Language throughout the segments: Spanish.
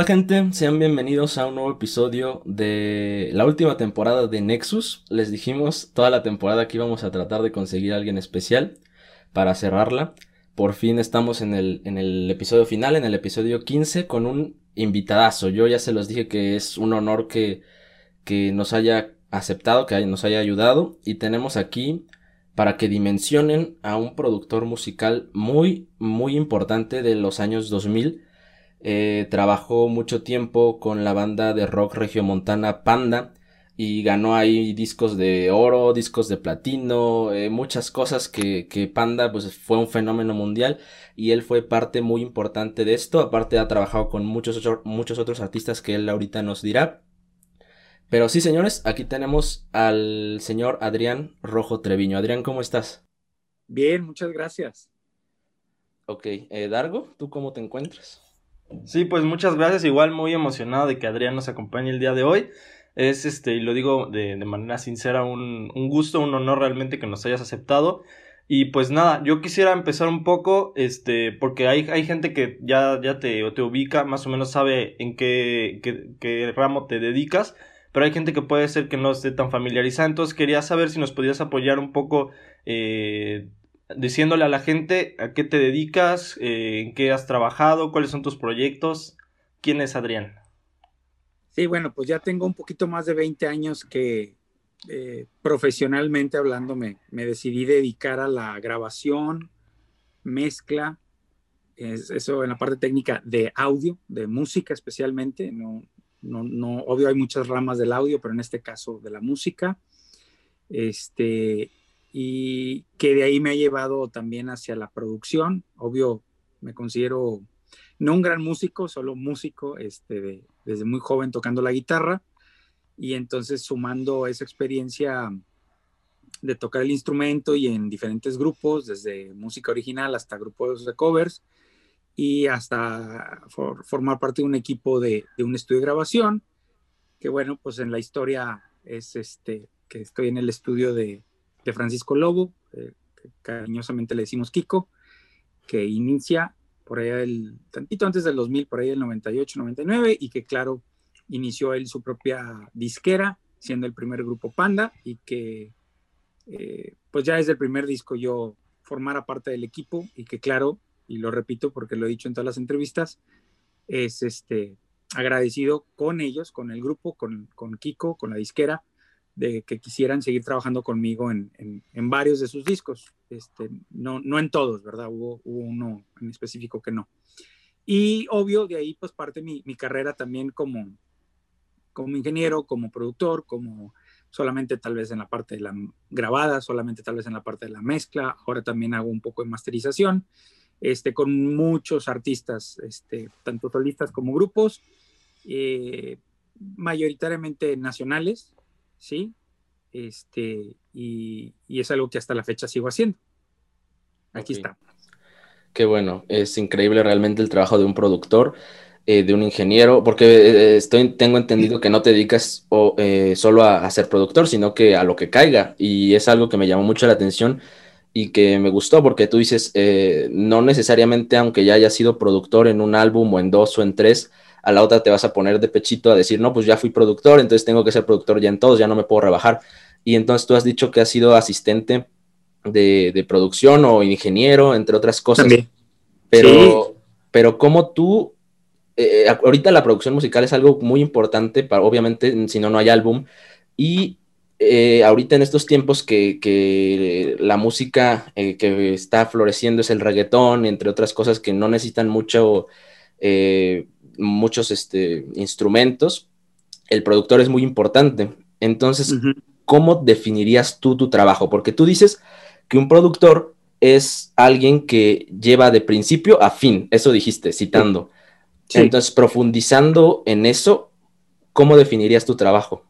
Hola gente, sean bienvenidos a un nuevo episodio de la última temporada de Nexus. Les dijimos toda la temporada que íbamos a tratar de conseguir a alguien especial para cerrarla. Por fin estamos en el, en el episodio final, en el episodio 15, con un invitadazo. Yo ya se los dije que es un honor que, que nos haya aceptado, que nos haya ayudado. Y tenemos aquí para que dimensionen a un productor musical muy, muy importante de los años 2000 eh, trabajó mucho tiempo con la banda de rock regiomontana Panda y ganó ahí discos de oro, discos de platino, eh, muchas cosas que, que, Panda pues fue un fenómeno mundial y él fue parte muy importante de esto, aparte ha trabajado con muchos, muchos otros artistas que él ahorita nos dirá. Pero sí, señores, aquí tenemos al señor Adrián Rojo Treviño. Adrián, ¿cómo estás? Bien, muchas gracias. Ok, eh, Dargo, ¿tú cómo te encuentras? Sí, pues muchas gracias. Igual muy emocionado de que Adrián nos acompañe el día de hoy. Es este, y lo digo de, de manera sincera, un, un, gusto, un honor realmente que nos hayas aceptado. Y pues nada, yo quisiera empezar un poco, este, porque hay, hay gente que ya, ya te, te ubica, más o menos sabe en qué, qué, qué ramo te dedicas, pero hay gente que puede ser que no esté tan familiarizada. Entonces quería saber si nos podías apoyar un poco eh, diciéndole a la gente a qué te dedicas, eh, en qué has trabajado, cuáles son tus proyectos. ¿Quién es Adrián? Sí, bueno, pues ya tengo un poquito más de 20 años que eh, profesionalmente hablando me, decidí dedicar a la grabación, mezcla, eso en la parte técnica de audio, de música especialmente. No, no, no, obvio hay muchas ramas del audio, pero en este caso de la música. Este, y que de ahí me ha llevado también hacia la producción. Obvio, me considero no un gran músico, solo músico, este, desde muy joven tocando la guitarra y entonces sumando esa experiencia de tocar el instrumento y en diferentes grupos, desde música original hasta grupos de covers y hasta formar parte de un equipo de, de, un estudio de grabación, que bueno, pues en la historia es este, que estoy en el estudio de, de Francisco Lobo, eh, que cariñosamente le decimos Kiko, que inicia por allá el tantito antes del 2000, por ahí el 98, 99, y que claro, inició él su propia disquera, siendo el primer grupo Panda, y que eh, pues ya desde el primer disco yo formara parte del equipo, y que claro, y lo repito porque lo he dicho en todas las entrevistas, es este agradecido con ellos, con el grupo, con, con Kiko, con la disquera, de que quisieran seguir trabajando conmigo en, en, varios de sus discos. Este, no, no en todos, ¿verdad? Hubo, hubo, uno en específico que no. Y obvio, de ahí pues parte mi, mi carrera también como, como ingeniero, como productor, como solamente tal vez en la parte de la grabada, solamente tal vez en la parte de la mezcla. Ahora también hago un poco de masterización, este, con muchos artistas, este, tanto solistas como grupos, eh, mayoritariamente nacionales, ¿sí? Este, y, es algo que hasta la fecha sigo haciendo. Aquí está. Qué bueno, es increíble realmente el trabajo de un productor, eh, de un ingeniero, porque eh, estoy, tengo entendido que no te dedicas eh, solo a, ser productor, sino que a lo que caiga, y es algo que me llamó mucho la atención y que me gustó, porque tú dices, no necesariamente aunque ya hayas sido productor en un álbum o en dos o en tres, a la otra te vas a poner de pechito a decir, no, pues ya fui productor, entonces tengo que ser productor ya en todos, ya no me puedo rebajar. Y entonces tú has dicho que has sido asistente de, producción o ingeniero, entre otras cosas. Pero, pero como tú, eh, ahorita la producción musical es algo muy importante, para, obviamente, si no, no hay álbum. Y eh, ahorita en estos tiempos que, la música eh, que está floreciendo es el reggaetón, entre otras cosas que no necesitan mucho muchos este, instrumentos, el productor es muy importante. Entonces, ¿cómo definirías tú tu trabajo? Porque tú dices que un productor es alguien que lleva de principio a fin, eso dijiste, citando. Entonces, profundizando en eso, ¿cómo definirías tu trabajo?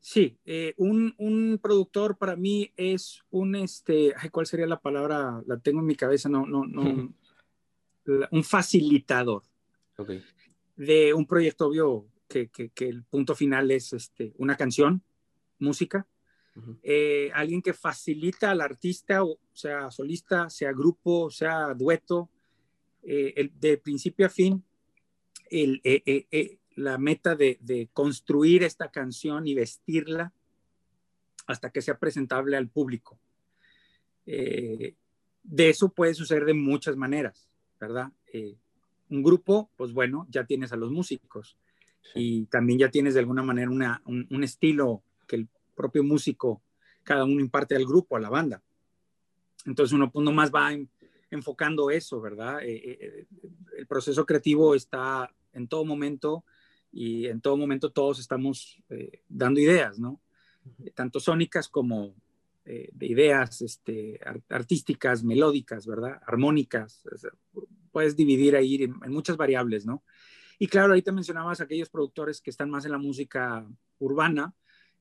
Sí, eh, un, productor para mí es un, este, ¿cuál sería la palabra? La tengo en mi cabeza, no, no, no, un facilitador. Okay de un proyecto obvio que, el punto final es este, una canción, música. Eh, alguien que facilita al artista, o sea solista, sea grupo, sea dueto, eh, de principio a fin, el, eh, la meta de, de, construir esta canción y vestirla hasta que sea presentable al público. de eso puede suceder de muchas maneras, ¿verdad? Un grupo, pues bueno, ya tienes a los músicos y también ya tienes de alguna manera una, un, un, estilo que el propio músico, cada uno imparte al grupo, a la banda. Entonces uno, uno más va en, enfocando eso, ¿verdad? Eh, eh, eh, el proceso creativo está en todo momento y en todo momento todos estamos dando ideas, ¿no? Tanto sónicas como de ideas este, artísticas, melódicas, ¿verdad? Armónicas. Puedes dividir ahí en, muchas variables, ¿no? Y claro, ahorita mencionabas aquellos productores que están más en la música urbana,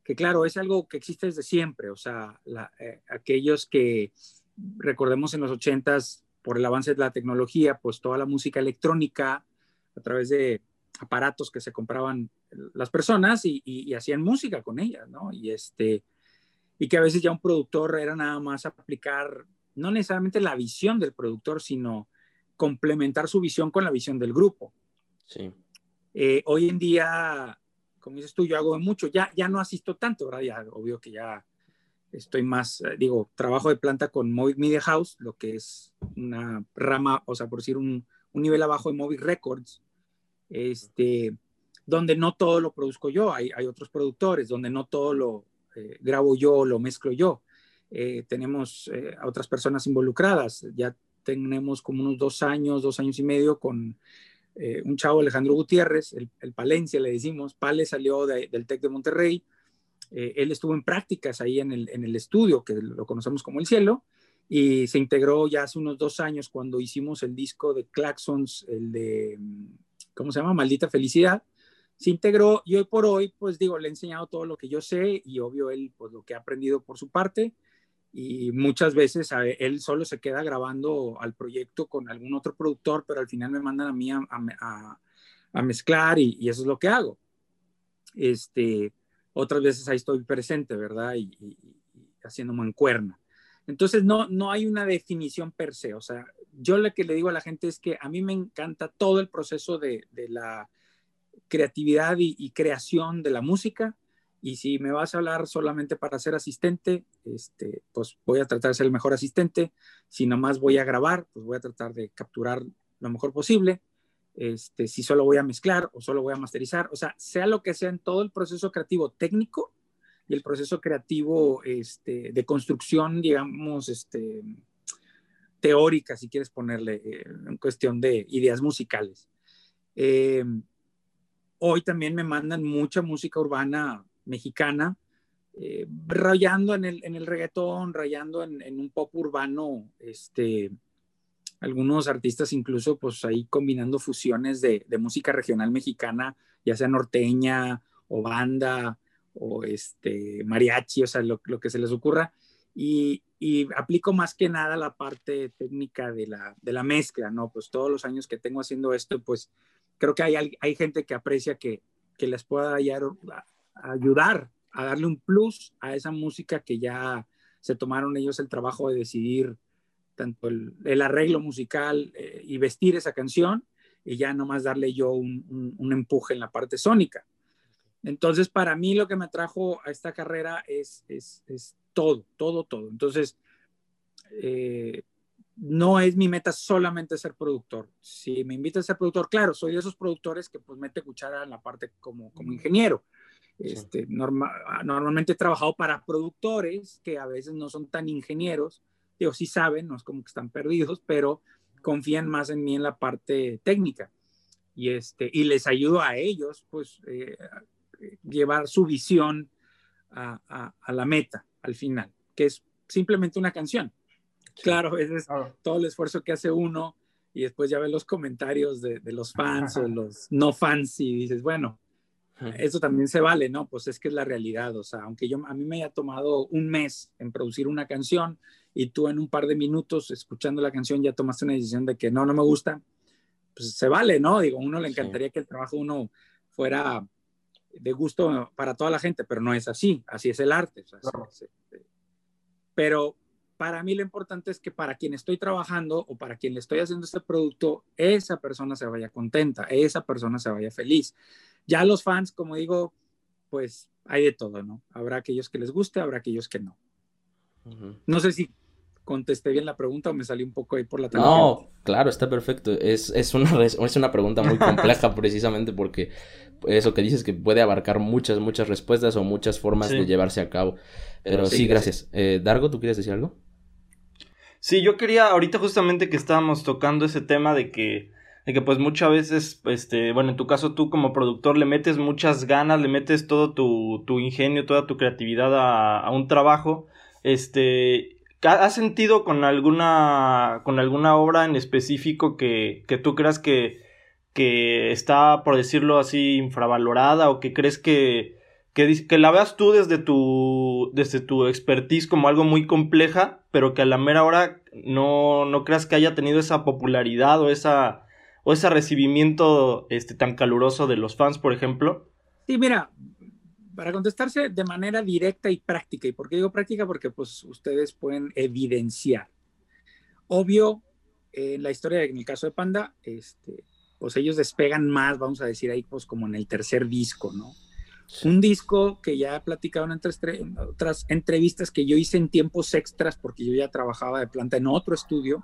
que claro, es algo que existe desde siempre, o sea, aquellos que recordemos en los ochentas, por el avance de la tecnología, pues toda la música electrónica a través de aparatos que se compraban las personas y, hacían música con ellas, ¿no? Y, este, y que a veces ya un productor era nada más aplicar, no necesariamente la visión del productor, sino complementar su visión con la visión del grupo. Sí. Eh, hoy en día, como dices tú, yo hago mucho, ya, ya no asisto tanto, ¿verdad? Ya, obvio que ya estoy más, eh, digo, trabajo de planta con Movic Media House, lo que es una rama, o sea, por decir un, un nivel abajo de Movic Records, este, donde no todo lo produzco yo, hay, hay otros productores, donde no todo lo eh, grabo yo, lo mezclo yo. Eh, tenemos a otras personas involucradas, ya tenemos como unos dos años, dos años y medio con un chavo Alejandro Gutiérrez, el, el Palencia le decimos, Pale salió del TEC de Monterrey, eh, él estuvo en prácticas ahí en el, en el estudio, que lo conocemos como El Cielo, y se integró ya hace unos dos años cuando hicimos el disco de Claxons, el de, ¿cómo se llama? Maldita Felicidad. Se integró y hoy por hoy, pues digo, le he enseñado todo lo que yo sé y obvio él, pues lo que ha aprendido por su parte. Y muchas veces a, él solo se queda grabando al proyecto con algún otro productor, pero al final me mandan a mí a, a, a mezclar y, y, eso es lo que hago. Este, otras veces ahí estoy presente, ¿verdad? Y, haciendo mancuerna. Entonces, no, no hay una definición per se. O sea, yo lo que le digo a la gente es que a mí me encanta todo el proceso de, la creatividad y, creación de la música. Y si me vas a hablar solamente para ser asistente, este, pues voy a tratar de ser el mejor asistente. Si nomás voy a grabar, pues voy a tratar de capturar lo mejor posible este, si solo voy a mezclar o solo voy a masterizar, o sea, sea lo que sea en todo el proceso creativo técnico y el proceso creativo este, de construcción, digamos, este, teórica, si quieres ponerle, eh, en cuestión de ideas musicales. Eh, hoy también me mandan mucha música urbana mexicana, eh, rayando en el, en el reggaetón, rayando en, en, un pop urbano, este, algunos artistas incluso pues ahí combinando fusiones de, música regional mexicana, ya sea norteña o banda o este mariachi, o sea, lo, que se les ocurra. Y, aplico más que nada la parte técnica de la, de la mezcla, ¿no? Pues todos los años que tengo haciendo esto, pues creo que hay, hay gente que aprecia que, que les pueda ayudar a darle un plus a esa música que ya se tomaron ellos el trabajo de decidir tanto el, arreglo musical eh, y vestir esa canción y ya nomás darle yo un, empuje en la parte sónica. Entonces, para mí lo que me trajo a esta carrera es, es, todo, todo, todo. Entonces, eh, no es mi meta solamente ser productor. Si me invitan a ser productor, claro, soy de esos productores que pues mete cuchara en la parte como, como ingeniero. Este, normalmente he trabajado para productores que a veces no son tan ingenieros, digo, sí saben, no es como que están perdidos, pero confían más en mí en la parte técnica. Y, este, y les ayudo a ellos, pues, eh, llevar su visión a, a, la meta al final, que es simplemente una canción. Claro, a veces todo el esfuerzo que hace uno y después ya ve los comentarios de, de los fans o los no fans y dices, bueno, eso también se vale, ¿no? Pues es que es la realidad, o sea, aunque yo a mí me haya tomado un mes en producir una canción y tú en un par de minutos escuchando la canción ya tomaste una decisión de que no, no me gusta, pues se vale, ¿no? Digo, uno le encantaría que el trabajo uno fuera de gusto para toda la gente, pero no es así, así es el arte. Pero para mí lo importante es que para quien estoy trabajando o para quien le estoy haciendo este producto, esa persona se vaya contenta, esa persona se vaya feliz. Ya los fans, como digo, pues hay de todo, ¿no? Habrá aquellos que les guste, habrá aquellos que no. No sé si contesté bien la pregunta o me salí un poco ahí por la tangente. No, claro, está perfecto. Es, es, una, es una pregunta muy compleja precisamente porque eso que dices que puede abarcar muchas, muchas respuestas o muchas formas de llevarse a cabo. Pero, sí, gracias. Eh, Dargo, ¿tú quieres decir algo? Sí, yo quería, ahorita justamente que estábamos tocando ese tema de que, de que pues muchas veces, este, bueno, en tu caso tú como productor le metes muchas ganas, le metes todo tu, tu ingenio, toda tu creatividad a, un trabajo, este, ¿Has sentido con alguna, con alguna obra en específico que, que tú creas que, que está, por decirlo así, infravalorada o que crees que, que, la veas tú desde tu, desde tu expertise como algo muy compleja, pero que a la mera hora no, no creas que haya tenido esa popularidad o esa, o ese recibimiento este, tan caluroso de los fans, por ejemplo? Sí, mira, para contestarse de manera directa y práctica. ¿Y por qué digo práctica? Porque pues ustedes pueden evidenciar. Obvio, en la historia, en el caso de Panda, este, pues ellos despegan más, vamos a decir ahí, pues como en el tercer disco, ¿no? Un disco que ya he platicado en otras, en otras entrevistas que yo hice en tiempos extras porque yo ya trabajaba de planta en otro estudio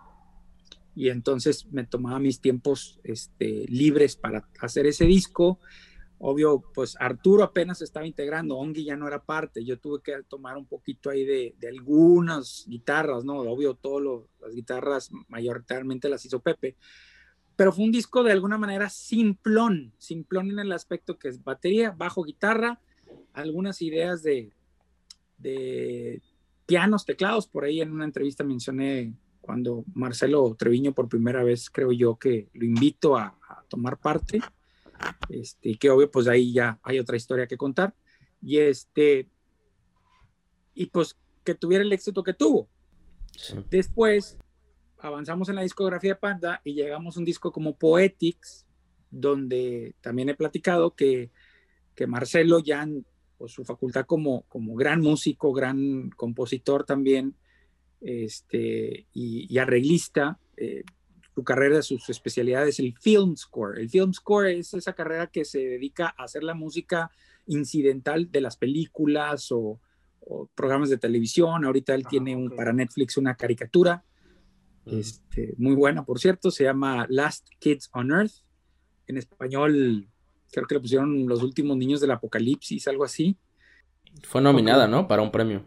y entonces me tomaba mis tiempos este, libres para hacer ese disco Obvio, pues Arturo apenas estaba integrando, Ongi ya no era parte, yo tuve que tomar un poquito ahí de, algunas guitarras, ¿no? Obvio, todas las guitarras mayoritariamente las hizo Pepe, pero fue un disco de alguna manera simplón, simplón en el aspecto que es batería, bajo, guitarra, algunas ideas de, de pianos, teclados, por ahí en una entrevista mencioné cuando Marcelo Treviño por primera vez creo yo que lo invito a tomar parte este, que obvio, pues ahí ya hay otra historia que contar. Y este, y pues que tuviera el éxito que tuvo. Después avanzamos en la discografía de Panda y llegamos a un disco como Poetics, donde también he platicado que, que Marcelo ya, pues su facultad como, como gran músico, gran compositor también, este, y, arreglista, eh, su carrera, sus especialidades, el film score. El film score es esa carrera que se dedica a hacer la música incidental de las películas o, programas de televisión. Ahorita él ah, tiene un, para Netflix una caricatura, este, muy buena, por cierto, se llama Last Kids on Earth. En español, creo que le pusieron Los últimos niños del apocalipsis, algo así. Fue nominada, ¿no? Para un premio.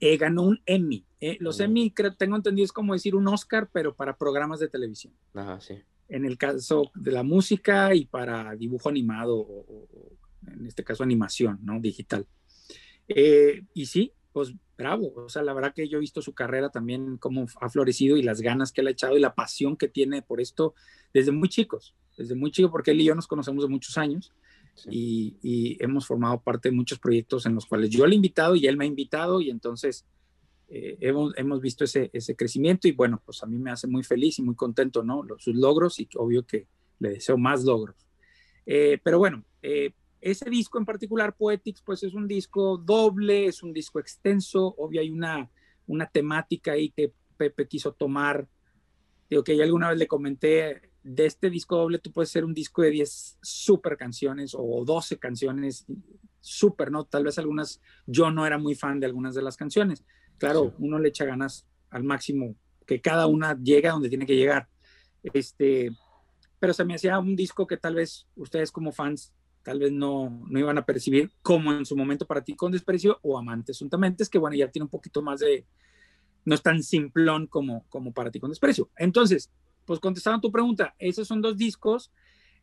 Eh, ganó un Emmy. Eh, los Emmy, creo, tengo entendido, es como decir un Oscar, pero para programas de televisión. Ajá, sí. En el caso de la música y para dibujo animado, o, en este caso animación, ¿no? Digital. Eh, y sí, pues bravo. O sea, la verdad que yo he visto su carrera también, cómo ha florecido y las ganas que le ha echado y la pasión que tiene por esto desde muy chicos. Desde muy chico, porque él y yo nos conocemos de muchos años. Y, y, hemos formado parte de muchos proyectos en los cuales yo le he invitado y él me ha invitado y entonces eh, hemos, hemos, visto ese, ese, crecimiento y bueno, pues a mí me hace muy feliz y muy contento, ¿no? Los, sus logros y obvio que le deseo más logros. Eh, pero bueno, eh, ese disco en particular, Poetics, pues es un disco doble, es un disco extenso, obvio hay una, una temática ahí que Pepe quiso tomar. Digo que ya alguna vez le comenté, de este disco doble tú puedes hacer un disco de 10 super canciones o 12 canciones super, ¿no? Tal vez algunas, yo no era muy fan de algunas de las canciones, Claro, uno le echa ganas al máximo, que cada una llegue a donde tiene que llegar. Este, pero se me hacía un disco que tal vez ustedes como fans tal vez no, no iban a percibir como en su momento para ti con desprecio o amantes juntamente, es que bueno, ya tiene un poquito más de, no es tan simplón como, como para ti con desprecio. Entonces, pues contestando tu pregunta, esos son dos discos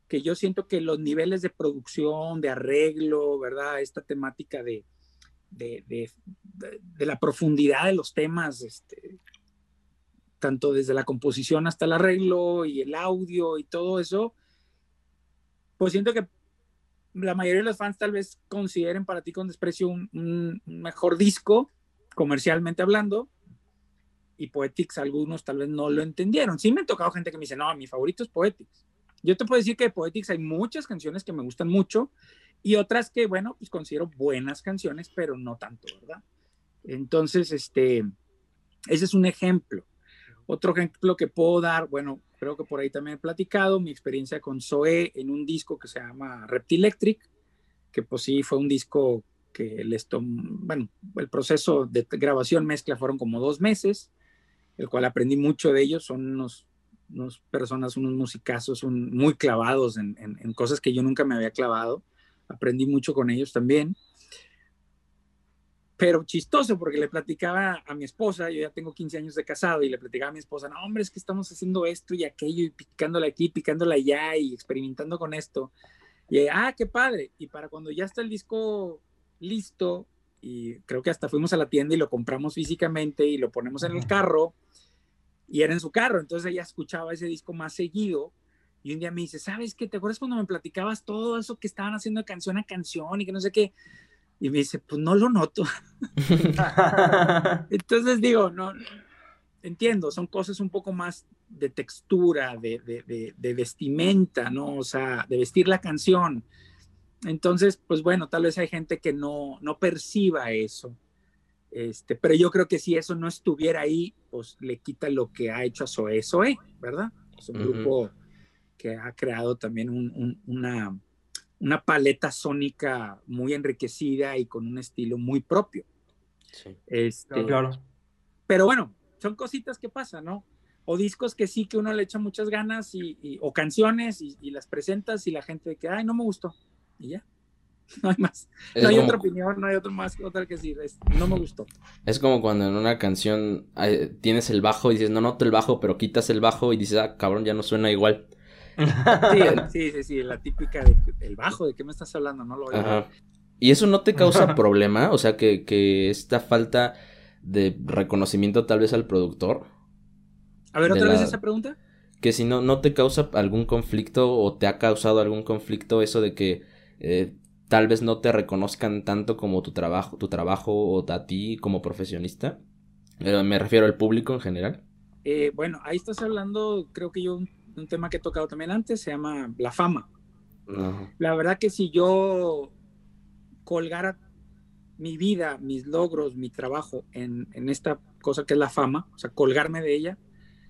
que yo siento que los niveles de producción, de arreglo, ¿verdad? Esta temática de, de, la profundidad de los temas, este, tanto desde la composición hasta el arreglo y el audio y todo eso, pues siento que la mayoría de los fans tal vez consideren para ti con desprecio un, mejor disco, comercialmente hablando, y Poetics algunos tal vez no lo entendieron. Sí me ha tocado gente que me dice, no, mi favorito es Poetics. Yo te puedo decir que de Poetics hay muchas canciones que me gustan mucho y otras que, bueno, pues considero buenas canciones, pero no tanto, ¿verdad? Entonces, este, Ese es un ejemplo. Otro ejemplo que puedo dar, bueno, creo que por ahí también he platicado, mi experiencia con Zoe en un disco que se llama Reptilectric, que pues sí fue un disco que les tomó, bueno, el proceso de grabación mezcla fueron como dos meses, el cual aprendí mucho de ellos, son unos, unos personas, unos musicazos muy clavados en, en, cosas que yo nunca me había clavado, aprendí mucho con ellos también pero chistoso porque le platicaba a mi esposa, yo ya tengo 15 años de casado y le platicaba a mi esposa, no, hombre, es que estamos haciendo esto y aquello y picándola aquí, picándola allá y experimentando con esto. Y, ah, qué padre. Y para cuando ya está el disco listo, y creo que hasta fuimos a la tienda y lo compramos físicamente y lo ponemos en el carro, y era en su carro, entonces ella escuchaba ese disco más seguido. Y un día me dice, ¿sabes qué? ¿Te acuerdas cuando me platicabas todo eso que estaban haciendo canción a canción y que no sé qué? Y me dice, pues no lo noto. Entonces digo, no, entiendo, son cosas un poco más de textura, de, de, de, vestimenta, ¿no? O sea, de vestir la canción. Entonces, pues bueno, tal vez hay gente que no, no perciba eso. Este, pero yo creo que si eso no estuviera ahí, pues le quita lo que ha hecho a Zoe Zoe, ¿verdad? Es un grupo que ha creado también un, una, una paleta sónica muy enriquecida y con un estilo muy propio. Sí. Este, claro. Pero bueno, son cositas que pasan, ¿no? O discos que sí que uno le echa muchas ganas y, o canciones y, las presentas y la gente que, ay, no me gustó. Y ya. No hay más. no hay otra opinión, no hay otro más, otra que decir. no me gustó. Es como cuando en una canción tienes el bajo y dices, no noto el bajo, pero quitas el bajo y dices, ah, cabrón, ya no suena igual. Sí, sí, sí, la típica de, del bajo, ¿de qué me estás hablando? No lo ¿Y eso no te causa problema? O sea, que, que esta falta de reconocimiento tal vez al productor. A ver, otra vez esa pregunta. Que si no, no te causa algún conflicto o te ha causado algún conflicto eso de que eh, tal vez no te reconozcan tanto como tu trabajo, tu trabajo o a ti como profesionista. Eh, me refiero al público en general. Eh, bueno, ahí estás hablando, creo que yo un tema que he tocado también antes, se llama la fama. La verdad que si yo colgara mi vida, mis logros, mi trabajo en, esta cosa que es la fama, o sea, colgarme de ella,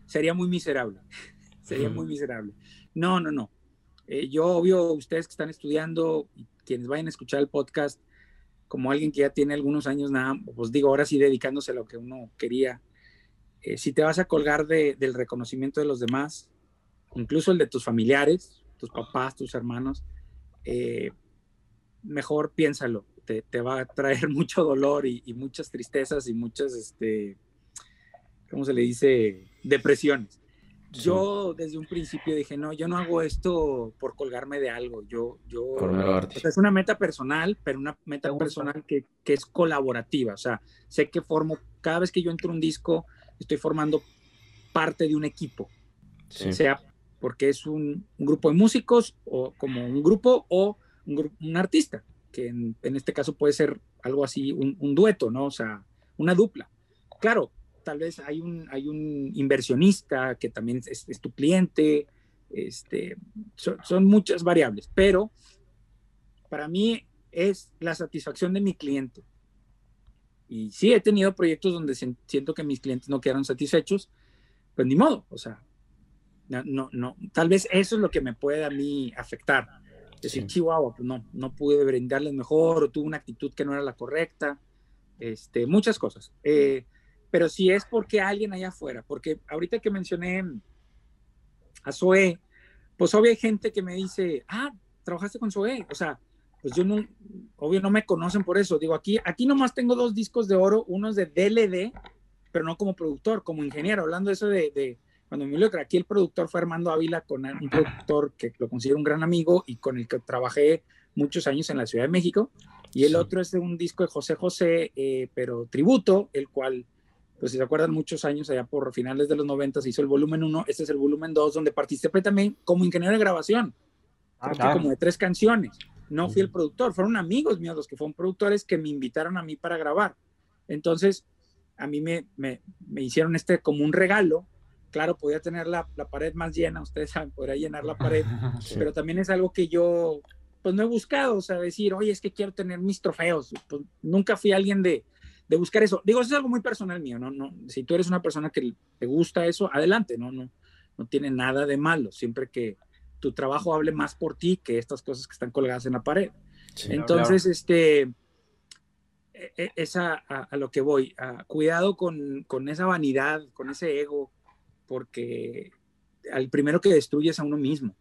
sería muy miserable. sería muy miserable. No, no, no. Eh, yo, obvio, ustedes que están estudiando, quienes vayan a escuchar el podcast, como alguien que ya tiene algunos años nada, pues digo, ahora sí dedicándose a lo que uno quería, eh, si te vas a colgar del reconocimiento de los demás, incluso el de tus familiares, tus papás, tus hermanos, eh, mejor piénsalo, te, va a traer mucho dolor y, muchas tristezas y muchas, este, ¿cómo se le dice? Depresiones. Yo desde un principio dije, no, yo no hago esto por colgarme de algo, yo, yo, es una meta personal, pero una meta personal que, que, es colaborativa, o sea, sé que formo, cada vez que yo entro un disco, estoy formando parte de un equipo, sea porque es un, grupo de músicos o como un grupo o un, artista, que en, este caso puede ser algo así, un, dueto, ¿no? O sea, una dupla. Claro, tal vez hay un, hay un inversionista que también es, tu cliente, este, son, muchas variables, pero para mí es la satisfacción de mi cliente. Y sí, he tenido proyectos donde siento que mis clientes no quedaron satisfechos, pues ni modo, o sea, no, no, tal vez eso es lo que me puede a mí afectar. Decir, Chihuahua, pues no, no pude brindarles mejor o tuve una actitud que no era la correcta, este, muchas cosas. Eh, pero si es porque alguien allá afuera, porque ahorita que mencioné a Zoe, pues obvio hay gente que me dice, ah, trabajaste con Zoe, o sea, pues yo no, obvio no me conocen por eso. Digo, aquí, aquí nomás tengo dos discos de oro, uno es de DLD, pero no como productor, como ingeniero, hablando de eso de cuando me que aquí el productor fue Armando Ávila, con un productor que lo considero un gran amigo y con el que trabajé muchos años en la Ciudad de México. Y el otro es de un disco de José José, eh, pero tributo, el cual, pues si se acuerdan, muchos años allá por finales de los 90 se hizo el volumen 1, este es el volumen 2, donde participé también como ingeniero de grabación, ah, como de tres canciones. No fui el productor, fueron amigos míos los que fueron productores que me invitaron a mí para grabar. Entonces, a mí me, me, me hicieron este como un regalo claro, podía tener la, pared más llena, ustedes saben, podría llenar la pared, pero también es algo que yo, pues no he buscado, o sea, decir, oye, es que quiero tener mis trofeos, pues nunca fui alguien de, de buscar eso. Digo, eso es algo muy personal mío, ¿no? no si tú eres una persona que te gusta eso, adelante, ¿no? No, no tiene nada de malo, siempre que tu trabajo hable más por ti que estas cosas que están colgadas en la pared. Entonces, este, e, e, es a, a, lo que voy, cuidado con, con, esa vanidad, con ese ego, porque al primero que destruye es a uno mismo.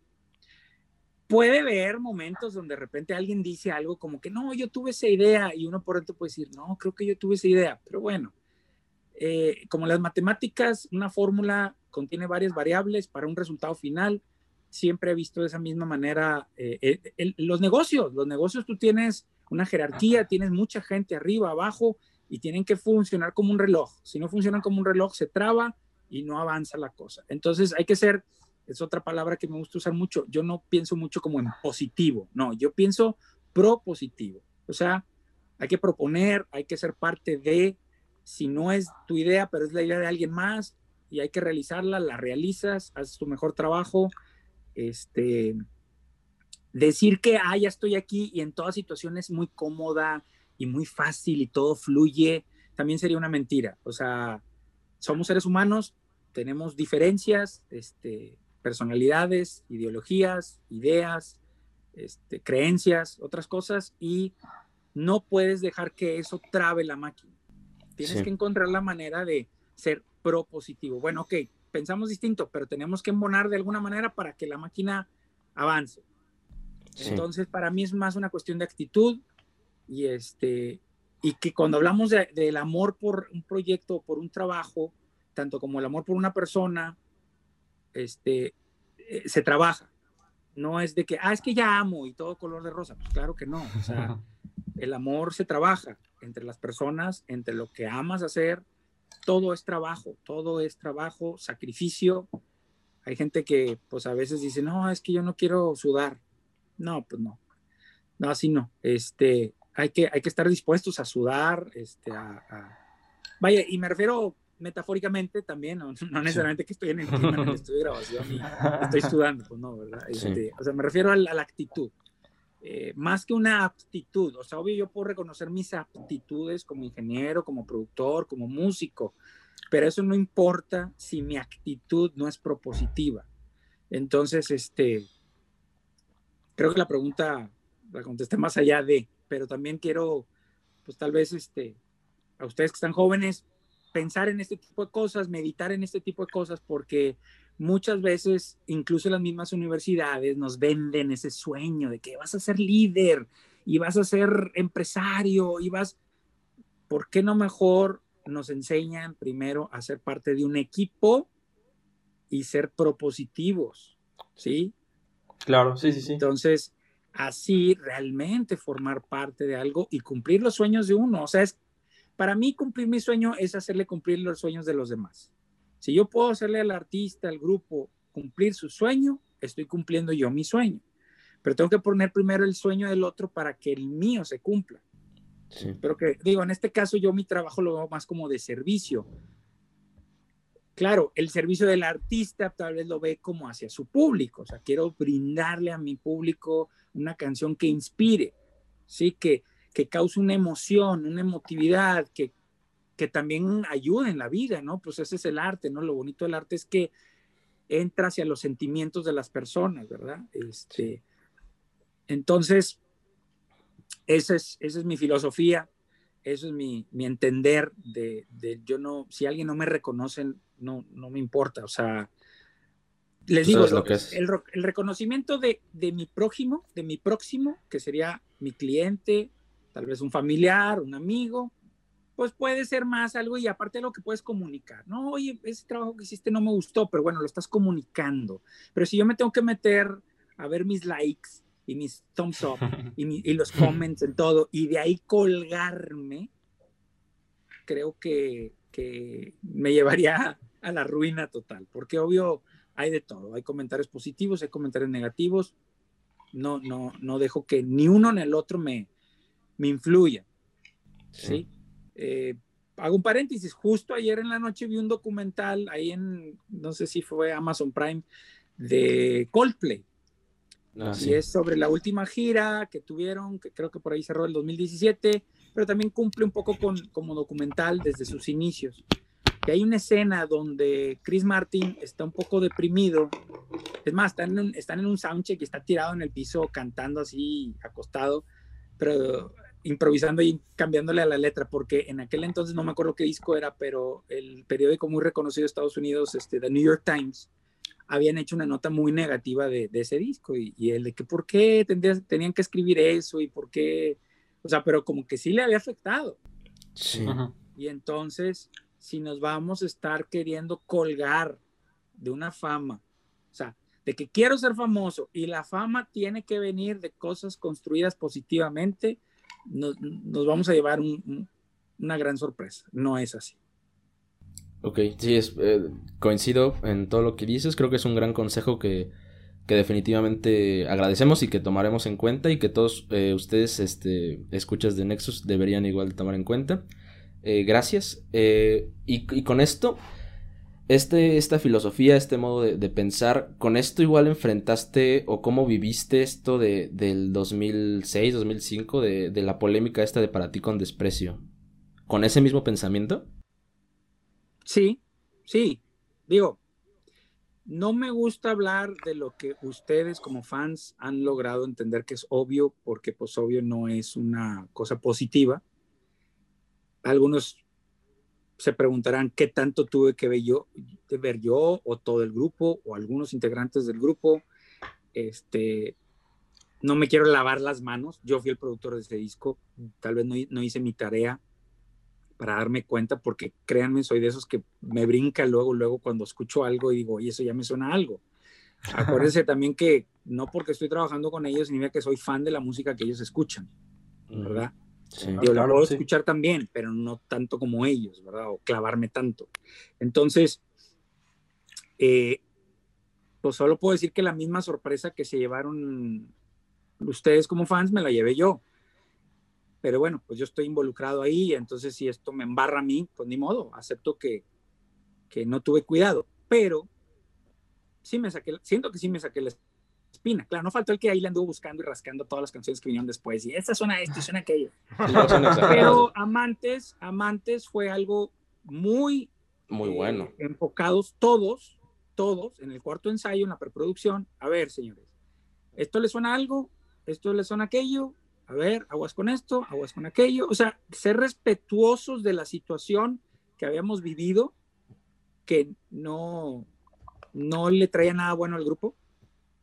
Puede haber momentos donde de repente alguien dice algo como que no, yo tuve esa idea y uno por dentro puede decir, no, creo que yo tuve esa idea, pero bueno, eh, como las matemáticas, una fórmula contiene varias variables para un resultado final. Siempre he visto de esa misma manera eh, los negocios. Los negocios tú tienes una jerarquía, tienes mucha gente arriba, abajo y tienen que funcionar como un reloj. Si no funcionan como un reloj, se traba y no avanza la cosa. Entonces hay que ser, es otra palabra que me gusta usar mucho, yo no pienso mucho como en positivo, no, yo pienso propositivo. O sea, hay que proponer, hay que ser parte de, si no es tu idea, pero es la idea de alguien más y hay que realizarla, la realizas, haces tu mejor trabajo. Este, decir que, ah, ya estoy aquí y en toda situación es muy cómoda y muy fácil y todo fluye, también sería una mentira. O sea, somos seres humanos, tenemos diferencias, este, personalidades, ideologías, ideas, este, creencias, otras cosas, y no puedes dejar que eso trabe la máquina. Tienes que encontrar la manera de ser propositivo. Bueno, ok, pensamos distinto, pero tenemos que embonar de alguna manera para que la máquina avance. Entonces, para mí es más una cuestión de actitud y este y que cuando hablamos del amor por un proyecto, por un trabajo, tanto como el amor por una persona, este, eh, se trabaja. No es de que, ah, es que ya amo y todo color de rosa. Pues claro que no. O sea, el amor se trabaja entre las personas, entre lo que amas hacer. Todo es trabajo, todo es trabajo, sacrificio. Hay gente que, pues a veces dice, no, es que yo no quiero sudar. No, pues no. No, así no. Este, hay que, hay que estar dispuestos a sudar, este, a, Vaya, y me refiero metafóricamente también, no, necesariamente que estoy en el clima, en el estudio de grabación y estoy sudando, pues no, ¿verdad? Este, o sea, me refiero a la, actitud. Eh, más que una aptitud, o sea, obvio yo puedo reconocer mis aptitudes como ingeniero, como productor, como músico, pero eso no importa si mi actitud no es propositiva. Entonces, este, creo que la pregunta la contesté más allá de, pero también quiero, pues tal vez, este, a ustedes que están jóvenes, pensar en este tipo de cosas, meditar en este tipo de cosas, porque muchas veces, incluso las mismas universidades nos venden ese sueño de que vas a ser líder y vas a ser empresario y vas, ¿por qué no mejor nos enseñan primero a ser parte de un equipo y ser propositivos? ¿Sí? Claro, sí, sí, sí. Entonces, así realmente formar parte de algo y cumplir los sueños de uno. O sea, es para mí cumplir mi sueño es hacerle cumplir los sueños de los demás. Si yo puedo hacerle al artista, al grupo, cumplir su sueño, estoy cumpliendo yo mi sueño. Pero tengo que poner primero el sueño del otro para que el mío se cumpla. Pero que, digo, en este caso yo mi trabajo lo veo más como de servicio. Claro, el servicio del artista tal vez lo ve como hacia su público. O sea, quiero brindarle a mi público una canción que inspire, ¿sí? Que, que cause una emoción, una emotividad, que, que también ayude en la vida, ¿no? Pues ese es el arte, ¿no? Lo bonito del arte es que entra hacia los sentimientos de las personas, ¿verdad? Este, entonces, esa es, esa es mi filosofía, eso es mi, mi entender de, de, yo no, si alguien no me reconoce, no, no me importa, o sea, les digo, lo que es? el, el, reconocimiento de, de mi prójimo, de mi próximo, que sería mi cliente, tal vez un familiar, un amigo, pues puede ser más algo y aparte de lo que puedes comunicar, no, oye, ese trabajo que hiciste no me gustó, pero bueno, lo estás comunicando. Pero si yo me tengo que meter a ver mis likes y mis thumbs up y, y los comments en todo y de ahí colgarme, creo que, que me llevaría a la ruina total, porque obvio hay de todo, hay comentarios positivos, hay comentarios negativos, no, no, no dejo que ni uno ni el otro me, me influya. ¿sí? Eh, hago un paréntesis, justo ayer en la noche vi un documental ahí en, no sé si fue Amazon Prime, de Coldplay. Ah, y es sobre la última gira que tuvieron, que creo que por ahí cerró el 2017, pero también cumple un poco con, como documental desde sus inicios. Que hay una escena donde Chris Martin está un poco deprimido. Es más, están en, están en un soundcheck y está tirado en el piso cantando así, acostado, pero improvisando y cambiándole a la letra, porque en aquel entonces no me acuerdo qué disco era, pero el periódico muy reconocido de Estados Unidos, este, The New York Times, habían hecho una nota muy negativa de, de ese disco y, y, el de que por qué tendrías, tenían que escribir eso y por qué, o sea, pero como que sí le había afectado. Sí. Y entonces, si nos vamos a estar queriendo colgar de una fama, o sea, de que quiero ser famoso y la fama tiene que venir de cosas construidas positivamente, nos, nos vamos a llevar un, un, una gran sorpresa. No es así. Ok, sí, es, eh, coincido en todo lo que dices. Creo que es un gran consejo que, que definitivamente agradecemos y que tomaremos en cuenta y que todos eh, ustedes, este, escuchas de Nexus, deberían igual tomar en cuenta. Eh, gracias. Y, con esto, este, esta filosofía, este modo de, de, pensar, con esto igual enfrentaste o cómo viviste esto de, del 2006, 2005, de, de la polémica esta de para ti con desprecio. ¿Con ese mismo pensamiento? Sí, sí. Digo, no me gusta hablar de lo que ustedes como fans han logrado entender que es obvio, porque pues obvio no es una cosa positiva. Algunos se preguntarán qué tanto tuve que ver yo, ver yo o todo el grupo o algunos integrantes del grupo. Este, no me quiero lavar las manos. Yo fui el productor de ese disco. Tal vez no, no hice mi tarea para darme cuenta, porque créanme, soy de esos que me brinca luego, luego cuando escucho algo y digo, y eso ya me suena algo. Acuérdense también que no porque estoy trabajando con ellos significa que soy fan de la música que ellos escuchan, ¿verdad? Sí, Yo la puedo sí. escuchar también, pero no tanto como ellos, ¿verdad? O clavarme tanto. Entonces, eh, pues solo puedo decir que la misma sorpresa que se llevaron ustedes como fans me la llevé yo pero bueno, pues yo estoy involucrado ahí, entonces si esto me embarra a mí, pues ni modo, acepto que, que no tuve cuidado, pero sí me saqué, siento que sí me saqué la espina. Claro, no faltó el que ahí le anduvo buscando y rascando todas las canciones que vinieron después, y esta suena esto y suena aquello. pero Amantes, Amantes fue algo muy... Muy bueno. Eh, enfocados todos, todos, en el cuarto ensayo, en la preproducción. A ver, señores, ¿esto le suena algo? ¿Esto le suena aquello? a ver, aguas con esto, aguas con aquello, o sea, ser respetuosos de la situación que habíamos vivido, que no, no le traía nada bueno al grupo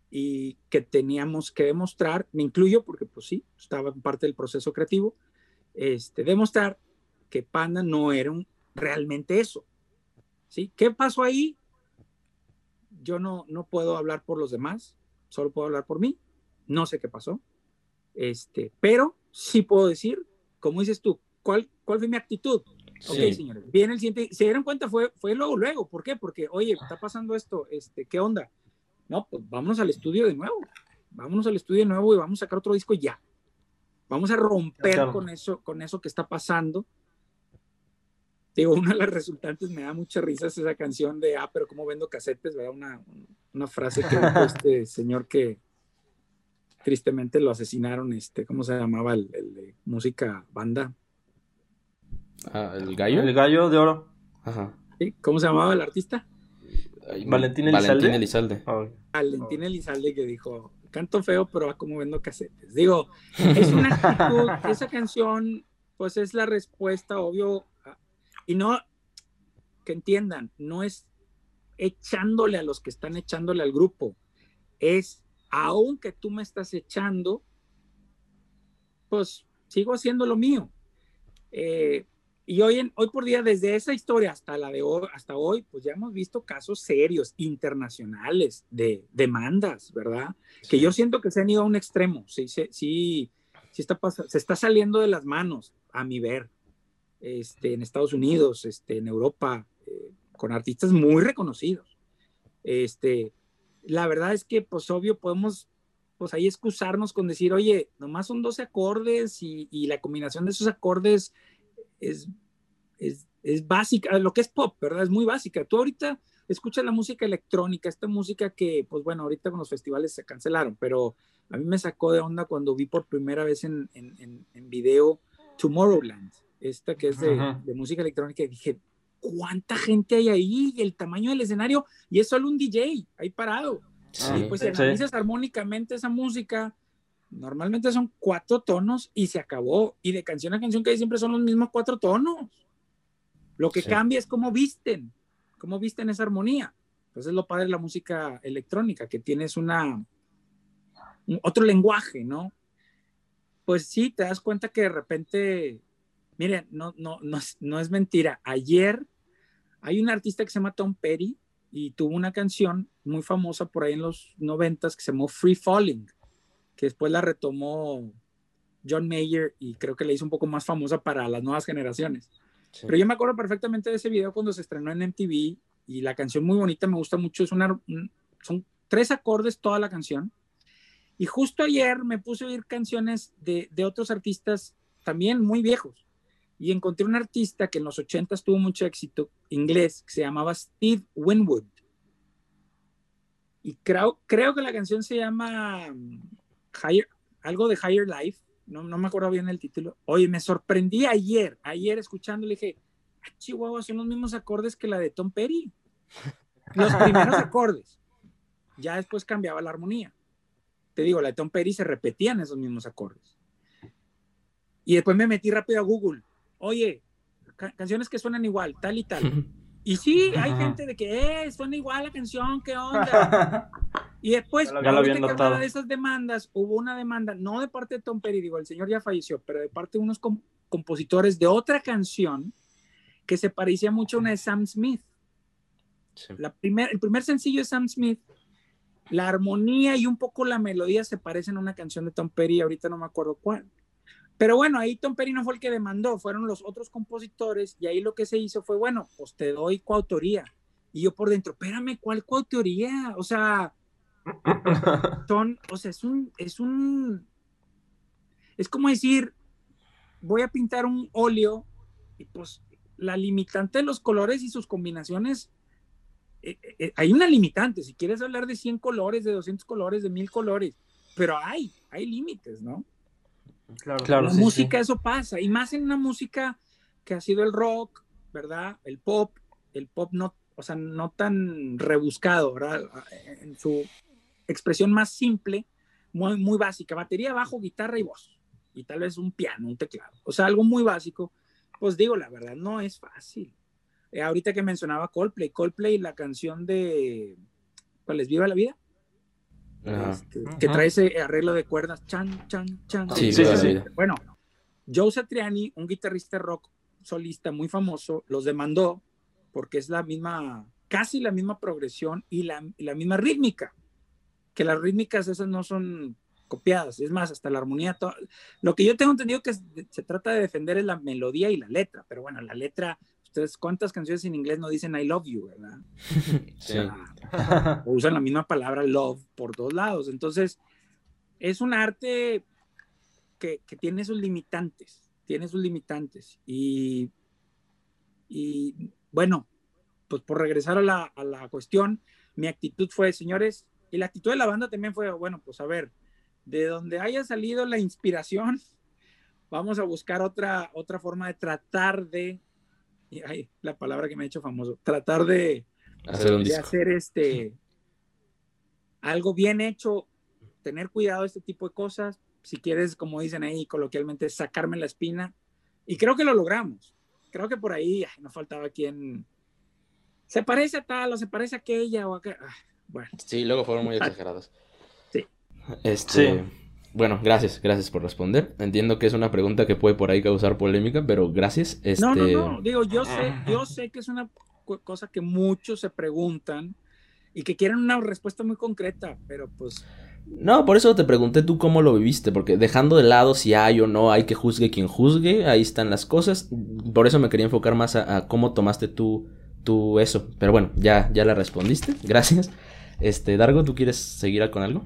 y que teníamos que demostrar, me incluyo porque pues sí, estaba en parte del proceso creativo, este, demostrar que Panda no era un, realmente eso. ¿Sí? ¿Qué pasó ahí? Yo no, no puedo hablar por los demás, solo puedo hablar por mí. No sé qué pasó. Este, pero sí puedo decir, como dices tú, ¿cuál, cuál fue mi actitud? Sí. Ok, señores, viene el siguiente, se dieron cuenta, fue, fue luego, luego, ¿por qué? Porque, oye, está pasando esto, este, ¿qué onda? No, pues vámonos al estudio de nuevo, vámonos al estudio de nuevo y vamos a sacar otro disco ya. Vamos a romper claro. con eso, con eso que está pasando. Digo, una de las resultantes me da mucha risa esa canción de, ah, pero cómo vendo casetes, ¿verdad? Una, una frase que dijo este señor que, tristemente lo asesinaron, este, ¿cómo se llamaba el, el de música banda? Ah, ¿El gallo? El gallo de oro. Ajá. ¿Sí? ¿Cómo se llamaba el artista? Valentín Elizalde. Valentín Elizalde. Oh. Valentín Elizalde que dijo, canto feo, pero va como vendo casetes. Digo, es una actitud, esa canción, pues es la respuesta, obvio, y no, que entiendan, no es echándole a los que están echándole al grupo, es aunque tú me estás echando, pues sigo haciendo lo mío. Eh, y hoy, en, hoy por día, desde esa historia hasta la de hoy, hasta hoy, pues ya hemos visto casos serios, internacionales, de demandas, ¿verdad? Sí. Que yo siento que se han ido a un extremo, sí, sí, sí, sí está se está saliendo de las manos, a mi ver, este, en Estados Unidos, este, en Europa, eh, con artistas muy reconocidos. Este, la verdad es que, pues obvio, podemos, pues ahí excusarnos con decir, oye, nomás son 12 acordes y, y la combinación de esos acordes es, es, es, básica, lo que es pop, ¿verdad? Es muy básica. Tú ahorita escuchas la música electrónica, esta música que, pues bueno, ahorita con los festivales se cancelaron, pero a mí me sacó de onda cuando vi por primera vez en, en, en, en video Tomorrowland, esta que es de, de música electrónica, y dije, ¿cuánta gente hay ahí? Y el tamaño del escenario, y es solo un DJ ahí parado. Sí, y pues analizas armónicamente esa música, normalmente son cuatro tonos y se acabó. Y de canción a canción que hay siempre son los mismos cuatro tonos. Lo que cambia es cómo visten, cómo visten esa armonía. Entonces es lo padre de la música electrónica, que tienes una, otro lenguaje, ¿no? Pues sí, te das cuenta que de repente, miren, no, no, no, no es mentira. Ayer hay un artista que se llama Tom Petty y tuvo una canción muy famosa por ahí en los noventas que se llamó Free Falling, que después la retomó John Mayer y creo que la hizo un poco más famosa para las nuevas generaciones. Pero yo me acuerdo perfectamente de ese video cuando se estrenó en MTV y la canción muy bonita, me gusta mucho, es una, son tres acordes toda la canción. Y justo ayer me puse a oír canciones de, de otros artistas también muy viejos y encontré un artista que en los 80 tuvo mucho éxito, inglés, que se llamaba Steve Winwood. Y creo, creo que la canción se llama Higher, algo de Higher Life, no, no me acuerdo bien el título. Oye, me sorprendí ayer, ayer escuchando, le dije, ah, Chihuahua, son los mismos acordes que la de Tom Petty. Los primeros acordes. Ya después cambiaba la armonía. Te digo, la de Tom Petty se repetían esos mismos acordes. Y después me metí rápido a Google oye, canciones que suenan igual, tal y tal. Y sí, hay gente de que, eh, suena igual la canción, ¿qué onda? Y después, ya lo de esas demandas, hubo una demanda, no de parte de Tom Perry, digo, el señor ya falleció, pero de parte de unos compositores de otra canción que se parecía mucho a una de Sam Smith. La primer, el primer sencillo de Sam Smith, la armonía y un poco la melodía se parecen a una canción de Tom Perry, ahorita no me acuerdo cuál. Pero bueno, ahí Tom Perry no fue el que demandó, fueron los otros compositores y ahí lo que se hizo fue, bueno, pues te doy coautoría. Y yo por dentro, espérame, ¿cuál coautoría? O sea, son, o sea, es un, es un, es como decir, voy a pintar un óleo y pues la limitante de los colores y sus combinaciones, eh, eh, eh, hay una limitante, si quieres hablar de 100 colores, de 200 colores, de 1000 colores, pero hay, hay límites, ¿no? Claro, la música eso pasa, y más en una música que ha sido el rock, ¿verdad? El pop, el pop no, o sea, no tan rebuscado, ¿verdad? En su expresión más simple, muy, muy básica, batería, bajo, guitarra y voz, y tal vez un piano, un teclado, o sea, algo muy básico, pues digo, la verdad, no es fácil. Eh, ahorita que mencionaba Coldplay, Coldplay, la canción de, ¿cuál es? Viva la vida. Este, que trae ese arreglo de cuerdas, chan, chan, chan. Sí, sí, sí, Bueno, Joe Satriani, un guitarrista rock solista muy famoso, los demandó porque es la misma, casi la misma progresión y la, la misma rítmica, que las rítmicas esas no son copiadas, es más, hasta la armonía, lo que yo tengo entendido que se trata de defender es la melodía y la letra, pero bueno, la letra Ustedes, ¿cuántas canciones en inglés no dicen I love you, verdad? Sí. O, usan la misma palabra love por dos lados. Entonces, es un arte que, tiene sus limitantes, tiene sus limitantes. Y, y bueno, pues por regresar a la, a la cuestión, mi actitud fue, señores, y la actitud de la banda también fue, bueno, pues a ver, de donde haya salido la inspiración, vamos a buscar otra, otra forma de tratar de y ay, la palabra que me ha hecho famoso, tratar de hacer, de hacer este algo bien hecho, tener cuidado de este tipo de cosas, si quieres, como dicen ahí coloquialmente, sacarme la espina. Y creo que lo logramos. Creo que por ahí no faltaba quien se parece a tal o se parece a aquella o a bueno. Sí, luego fueron muy exagerados. Sí. Este, sí. Bueno, gracias, gracias por responder. Entiendo que es una pregunta que puede por ahí causar polémica, pero gracias. No, no, este, no, digo, yo sé, yo sé que es una cosa que muchos se preguntan y que quieren una respuesta muy concreta, pero pues... No, por eso te pregunté tú cómo lo viviste, porque dejando de lado si hay o no hay que juzgue quien juzgue, ahí están las cosas. Por eso me quería enfocar más a, cómo tomaste tú, tú eso. Pero bueno, ya, ya la respondiste, gracias. Este, Dargo, ¿tú quieres seguir con algo?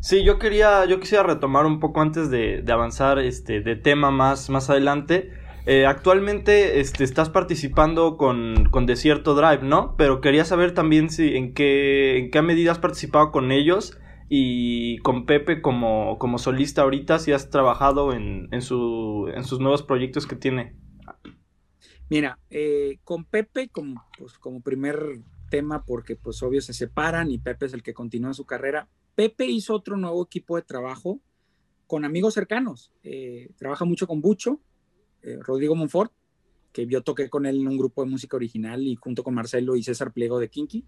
Sí, yo quería, yo quisiera retomar un poco antes de, avanzar este, de tema más, más adelante. Eh, actualmente este, estás participando con, con, Desierto Drive, ¿no? Pero quería saber también si en qué, en qué medida has participado con ellos Y con Pepe como, como solista ahorita, si has trabajado en, en, su, en sus nuevos proyectos que tiene. Mira, eh, con Pepe como, pues, como primer tema, porque pues obvio se separan y Pepe es el que continúa su carrera. Pepe hizo otro nuevo equipo de trabajo con amigos cercanos. Eh, trabaja mucho con Bucho, eh, Rodrigo Monfort, que yo toqué con él en un grupo de música original y junto con Marcelo y César Pliego de Kinky.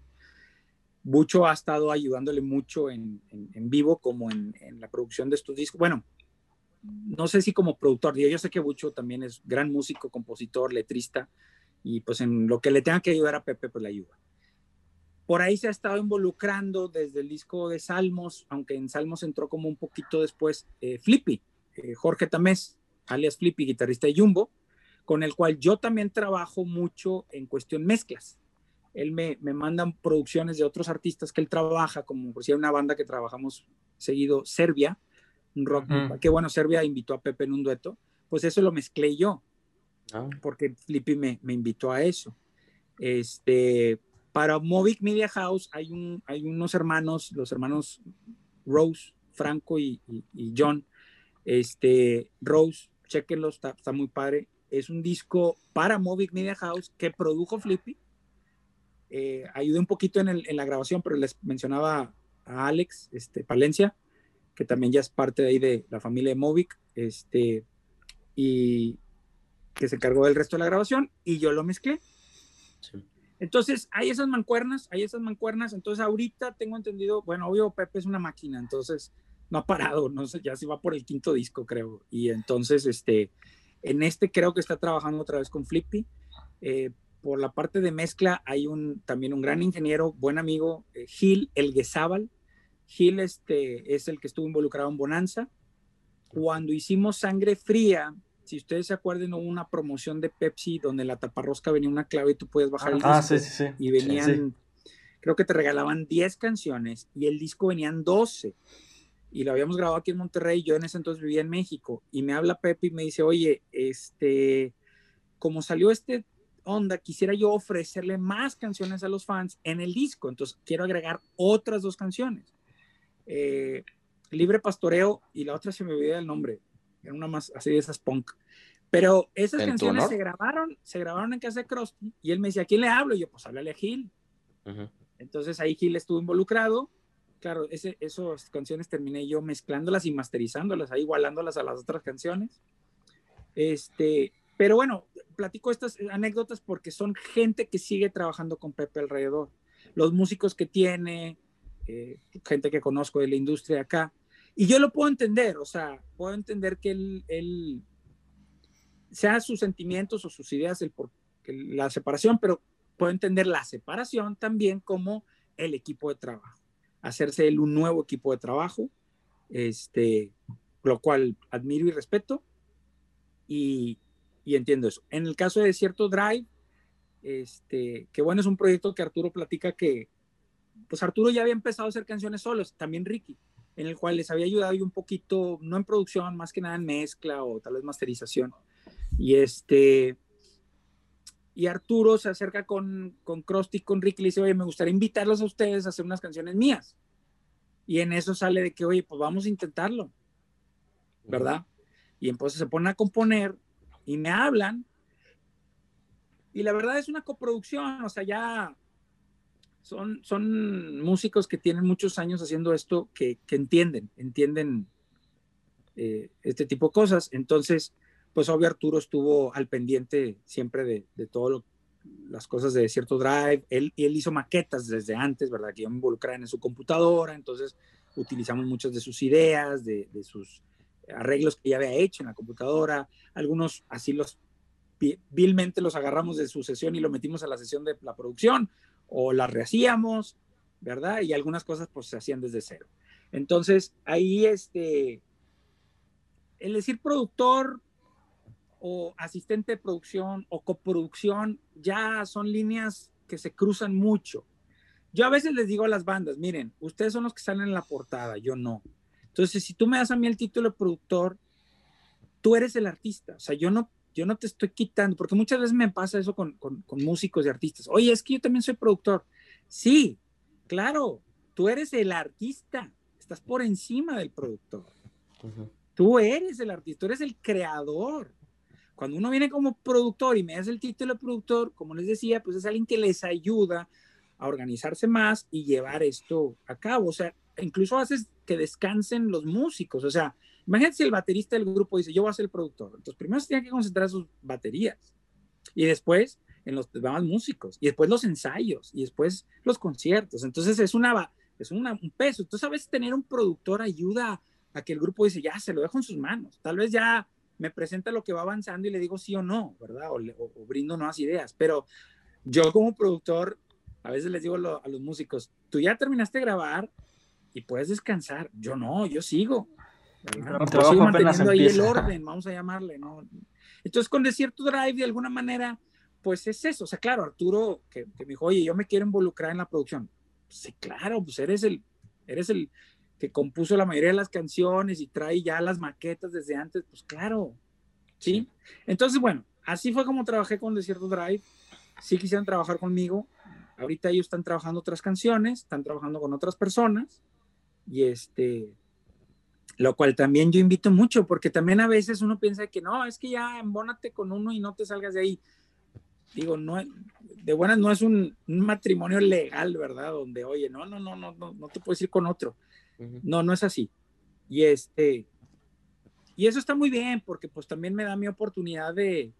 Bucho ha estado ayudándole mucho en, vivo como en, en, la producción de estos discos. Bueno, no sé si como productor, yo sé que Bucho también es gran músico, compositor, letrista, y pues en lo que le tenga que ayudar a Pepe, pues le ayuda. Por ahí se ha estado involucrando desde el disco de Salmos, aunque en Salmos entró como un poquito después eh, Flippy, eh, Jorge Tamés, alias Flippy, guitarrista de Jumbo, con el cual yo también trabajo mucho en cuestión mezclas. Él me, me manda producciones de otros artistas que él trabaja, como por si hay una banda que trabajamos seguido, Serbia, un rock. Que bueno, Serbia invitó a Pepe en un dueto. Pues eso lo mezclé yo, ah. porque Flippy me, me, invitó a eso. Este, para Movic Media House hay, un, hay unos hermanos, los hermanos Rose, Franco y, John. Este, Rose, chequenlo, está, está, muy padre. Es un disco para Movic Media House que produjo Flippy. Eh, ayudé un poquito en, la grabación, pero les mencionaba a Alex este, Palencia que también ya es parte de ahí de la familia de Movic, este, y que se encargó del resto de la grabación, y yo lo mezclé. Entonces, hay esas mancuernas, hay esas mancuernas, entonces ahorita tengo entendido, bueno, obvio Pepe es una máquina, entonces no ha parado, no sé, ya se va por el quinto disco, creo, y entonces, este, en este creo que está trabajando otra vez con Flippy, eh, por la parte de mezcla hay un, también un gran ingeniero, buen amigo, eh, Gil Elguezábal, Gil este, es el que estuvo involucrado en Bonanza. Cuando hicimos Sangre Fría, si ustedes se acuerdan, hubo una promoción de Pepsi donde la taparrosca venía una clave y tú puedes bajar el ah, disco. Sí, sí, sí. Y venían, creo que te regalaban 10 canciones y el disco venían 12. Y lo habíamos grabado aquí en Monterrey. Yo en ese entonces vivía en México. Y me habla Pepe y me dice, oye, este, como salió este onda, quisiera yo ofrecerle más canciones a los fans en el disco. Entonces quiero agregar otras dos canciones. Eh, Libre Pastoreo y la otra se me olvidó el nombre, era una más así de esas punk. Pero esas canciones se grabaron, se grabaron en casa de Krusty y él me decía, ¿a quién le hablo? Y yo, pues háblale a Gil. Entonces ahí Gil estuvo involucrado. Claro, ese, esas canciones terminé yo mezclándolas y masterizándolas, ahí igualándolas a las otras canciones. Este, pero bueno, platico estas anécdotas porque son gente que sigue trabajando con Pepe alrededor. Los músicos que tiene, eh, gente que conozco de la industria acá. Y yo lo puedo entender, o sea, puedo entender que él, sea sus sentimientos o sus ideas, el por, la separación, pero puedo entender la separación también como el equipo de trabajo. Hacerse él un nuevo equipo de trabajo, este, lo cual admiro y respeto y, y entiendo eso. En el caso de cierto Drive, este, que bueno, es un proyecto que Arturo platica que, pues Arturo ya había empezado a hacer canciones solos, también Ricky, en el cual les había ayudado y un poquito, no en producción, más que nada en mezcla o tal vez masterización. Y este, y Arturo se acerca con, con Krusty, con Ricky, y le dice, oye, me gustaría invitarlos a ustedes a hacer unas canciones mías. Y en eso sale de que, oye, pues vamos a intentarlo, ¿verdad? Y entonces se ponen a componer y me hablan. Y la verdad es una coproducción, o sea, ya son, son músicos que tienen muchos años haciendo esto, que, entienden, entienden eh, este tipo de cosas. Entonces, pues obvio Arturo estuvo al pendiente siempre de, de todas las cosas de cierto drive. Él, él hizo maquetas desde antes, ¿verdad? Que yo involucraba en su computadora, entonces utilizamos muchas de sus ideas, de, de sus arreglos que ya había hecho en la computadora. Algunos así los vilmente los agarramos de su sesión y lo metimos a la sesión de la producción o las rehacíamos, ¿verdad? Y algunas cosas pues se hacían desde cero. Entonces, ahí este, el decir productor o asistente de producción o coproducción ya son líneas que se cruzan mucho. Yo a veces les digo a las bandas, miren, ustedes son los que salen en la portada, yo no. Entonces, si tú me das a mí el título de productor, tú eres el artista. O sea, yo no yo no te estoy quitando, porque muchas veces me pasa eso con, músicos y artistas. Oye, es que yo también soy productor. Sí, claro, tú eres el artista, estás por encima del productor. Tú eres el artista, tú eres el creador. Cuando uno viene como productor y me das el título de productor, como les decía, pues es alguien que les ayuda a organizarse más y llevar esto a cabo. O sea, incluso haces que descansen los músicos. O sea, imagínate si el baterista del grupo dice, yo voy a ser el productor. Entonces, primero se tiene que concentrar en sus baterías y después en los demás músicos y después los ensayos y después los conciertos. Entonces, es, una, es un peso. Entonces, a veces tener un productor ayuda a que el grupo dice, ya, se lo dejo en sus manos. Tal vez ya me presenta lo que va avanzando y le digo sí o no, ¿verdad? O, brindo nuevas ideas. Pero yo como productor, a veces les digo a los músicos, tú ya terminaste de grabar y puedes descansar. Yo no, yo sigo. Sigo manteniendo ahí el orden, vamos a llamarle, ¿no? Entonces con Desierto Drive, de alguna manera, pues es eso. O sea, claro, Arturo, que, que me dijo, oye, yo me quiero involucrar en la producción. Sí, claro, pues eres el, eres el, que compuso la mayoría de las canciones y trae ya las maquetas desde antes, pues claro, ¿sí? Entonces, bueno, así fue como trabajé con Desierto Drive. Sí quisieron trabajar conmigo. Ahorita ellos están trabajando otras canciones, están trabajando con otras personas y este, lo cual también yo invito mucho, porque también a veces uno piensa que no, es que ya embónate con uno y no te salgas de ahí. Digo, no, de buenas no es un, un matrimonio legal, ¿verdad? Donde, oye, no, no, no, no, no, no te puedes ir con otro no, no es así. Y este, y eso está muy bien porque pues también me da mi oportunidad de,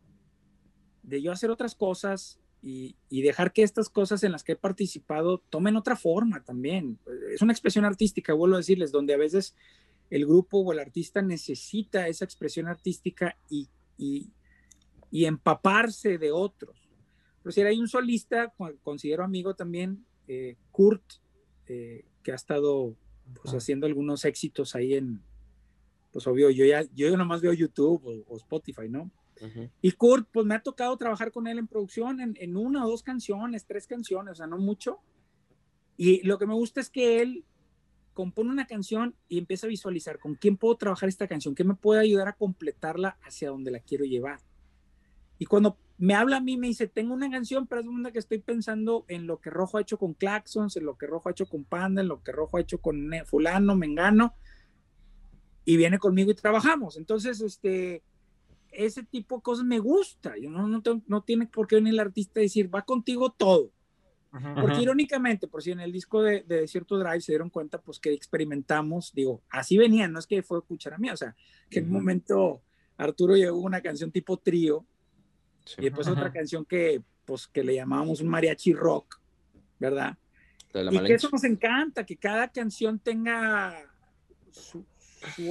de yo hacer otras cosas y, dejar que estas cosas en las que he participado tomen otra forma también. Es una expresión artística, vuelvo a decirles, donde a veces el grupo o el artista necesita esa expresión artística y, empaparse de otros. Pero si hay un solista, considero amigo también, eh, Kurt, eh, que ha estado pues haciendo algunos éxitos ahí en, pues obvio, yo ya, yo nomás veo YouTube o, Spotify, ¿no? Y Kurt, pues me ha tocado trabajar con él en producción en, en, una o dos canciones, tres canciones, o sea, no mucho. Y lo que me gusta es que él compone una canción y empieza a visualizar con quién puedo trabajar esta canción, qué me puede ayudar a completarla hacia donde la quiero llevar. Y cuando me habla a mí, me dice, tengo una canción, pero es una que estoy pensando en lo que Rojo ha hecho con Claxons, en lo que Rojo ha hecho con Panda, en lo que Rojo ha hecho con fulano, Mengano, y viene conmigo y trabajamos. Entonces, este, ese tipo de cosas me gusta. Yo no, no, no tiene por qué venir el artista a decir, va contigo todo. Porque irónicamente, por si en el disco de, de, Desierto Drive se dieron cuenta, pues que experimentamos, digo, así venían, no es que fue cuchara mía, o sea, que en un momento Arturo llegó una canción tipo trío, y después otra canción que, pues, que le llamábamos un mariachi rock, ¿verdad? Y que eso nos encanta, que cada canción tenga su,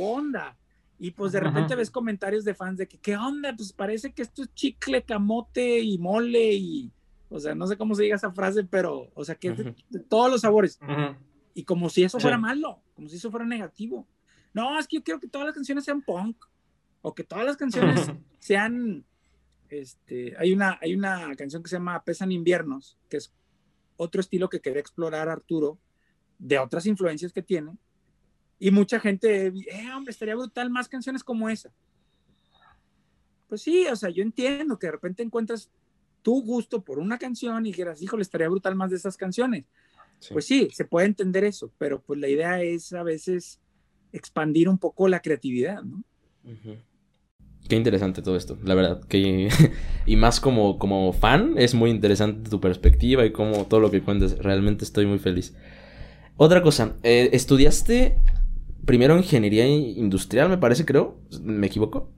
onda. Y pues de repente ves comentarios de fans de que, ¿qué onda? Pues parece que esto es chicle, camote y mole y, o sea, no sé cómo se diga esa frase, pero, o sea, que de, todos los sabores. Y como si eso fuera malo, como si eso fuera negativo. No, es que yo quiero que todas las canciones sean punk, o que todas las canciones sean este, hay, una, hay una canción que se llama Pesan Inviernos, que es otro estilo que quería explorar Arturo, de otras influencias que tiene. Y mucha gente, eh, hombre, estaría brutal más canciones como esa. Pues sí, o sea, yo entiendo que de repente encuentras tu gusto por una canción y dijeras, híjole, estaría brutal más de esas canciones. Pues sí, se puede entender eso, pero pues la idea es a veces expandir un poco la creatividad, ¿no? Qué interesante todo esto, la verdad. Que, y más como, como fan, es muy interesante tu perspectiva y como todo lo que cuentas. Realmente estoy muy feliz. Otra cosa, eh, estudiaste primero ingeniería industrial, me parece, creo. ¿Me equivoco?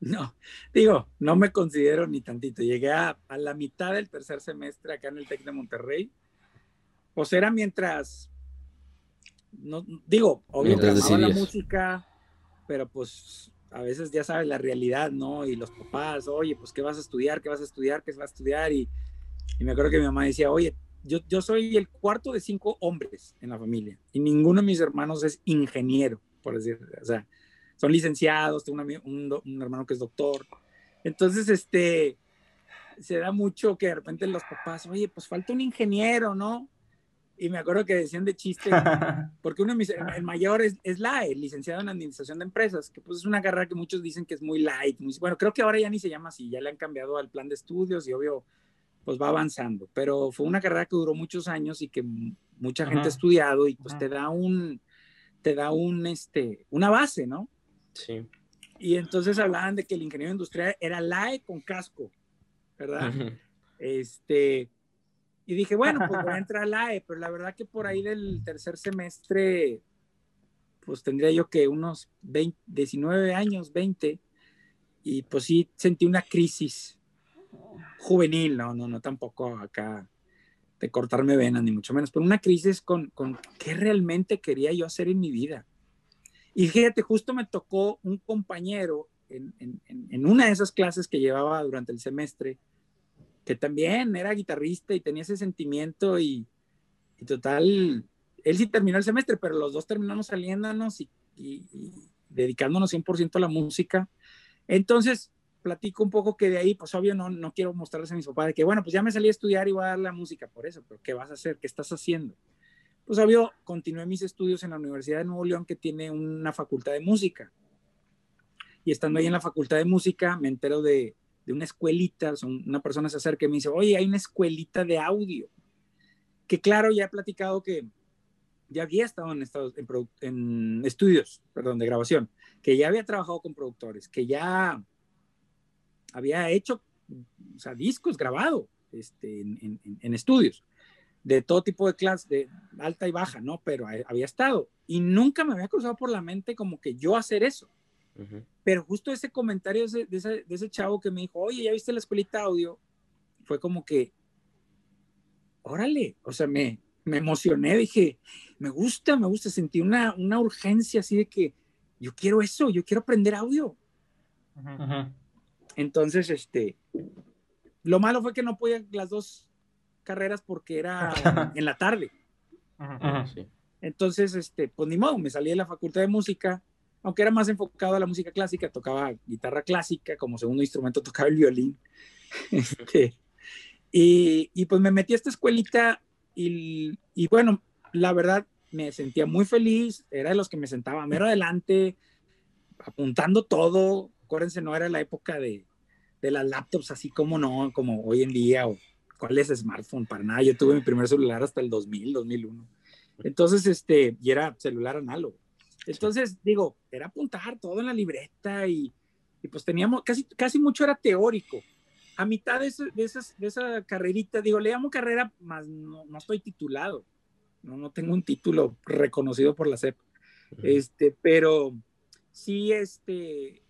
No, digo, no me considero ni tantito. Llegué a, la mitad del tercer semestre acá en el TEC de Monterrey. Pues era mientras, no, digo, obviamente la música, pero pues a veces ya sabes la realidad, ¿no? Y los papás, oye, pues ¿qué vas a estudiar? ¿Qué vas a estudiar? ¿Qué vas a estudiar? Y, y me acuerdo que mi mamá decía, oye, yo, yo soy el cuarto de cinco hombres en la familia y ninguno de mis hermanos es ingeniero, por decir, o sea, son licenciados, tengo un, un, hermano que es doctor. Entonces, este, se da mucho que de repente los papás, oye, pues falta un ingeniero, ¿no? Y me acuerdo que decían de chiste, porque uno de mis, el mayor es, es la el licenciado en Administración de Empresas, que pues es una carrera que muchos dicen que es muy light. bueno, creo que ahora ya ni se llama así, ya le han cambiado al plan de estudios y obvio, pues va avanzando. Pero fue una carrera que duró muchos años y que mucha gente ha estudiado y pues te da un, te da un, este, una base, ¿no? Sí. Y entonces hablaban de que el ingeniero industrial era LAE con casco, ¿verdad? Este, y dije, bueno, pues voy a entrar a LAE, pero la verdad que por ahí del tercer semestre, pues tendría yo que unos 20, 19 años, 20, y pues sí sentí una crisis juvenil, no, no, no, tampoco acá de cortarme venas, ni mucho menos, pero una crisis con, con qué realmente quería yo hacer en mi vida. Y fíjate, justo me tocó un compañero en, en, en, una de esas clases que llevaba durante el semestre, que también era guitarrista y tenía ese sentimiento y, y total, él sí terminó el semestre, pero los dos terminamos saliéndonos y, y, y dedicándonos 100% a la música. Entonces, platico un poco que de ahí, pues obvio, no, no quiero mostrarles a mis papás de que, bueno, pues ya me salí a estudiar y voy a dar la música por eso, pero ¿qué vas a hacer? ¿Qué estás haciendo? Pues obvio, continué mis estudios en la Universidad de Nuevo León, que tiene una facultad de música. Y estando ahí en la facultad de música, me entero de, una escuelita, una persona se acerca y me dice, oye, hay una escuelita de audio. Que claro, ya he platicado que ya había estado en, estado, en, en estudios, perdón, de grabación, que ya había trabajado con productores, que ya había hecho o sea, discos grabados este, en, estudios de todo tipo de clases, de alta y baja, ¿no? Pero había estado y nunca me había cruzado por la mente como que yo hacer eso. Uh -huh. Pero justo ese comentario de ese, de, ese, de ese, chavo que me dijo, oye, ¿ya viste la escuelita audio? Fue como que, órale, o sea, me, me emocioné, dije, me gusta, me gusta, sentí una, una urgencia así de que yo quiero eso, yo quiero aprender audio. Uh -huh. Entonces, este, lo malo fue que no podía las dos carreras porque era en la tarde. Sí. Entonces, este, pues ni modo, me salí de la facultad de música, aunque era más enfocado a la música clásica, tocaba guitarra clásica, como segundo instrumento tocaba el violín. este, y, y, pues me metí a esta escuelita y, y, bueno, la verdad me sentía muy feliz, era de los que me sentaba mero adelante, apuntando todo, acuérdense, no era la época de, de las laptops así como no, como hoy en día, o cuál es smartphone, para nada, yo tuve mi primer celular hasta el 2000, 2001. Entonces, este, y era celular análogo. Entonces, digo, era apuntar todo en la libreta y, y pues teníamos, casi, casi mucho era teórico. A mitad de, ese, de, esas, de esa carrerita, digo, le llamo carrera, más no, no estoy titulado, no, no tengo un título reconocido por la CEP, uh -huh. este, pero sí, este,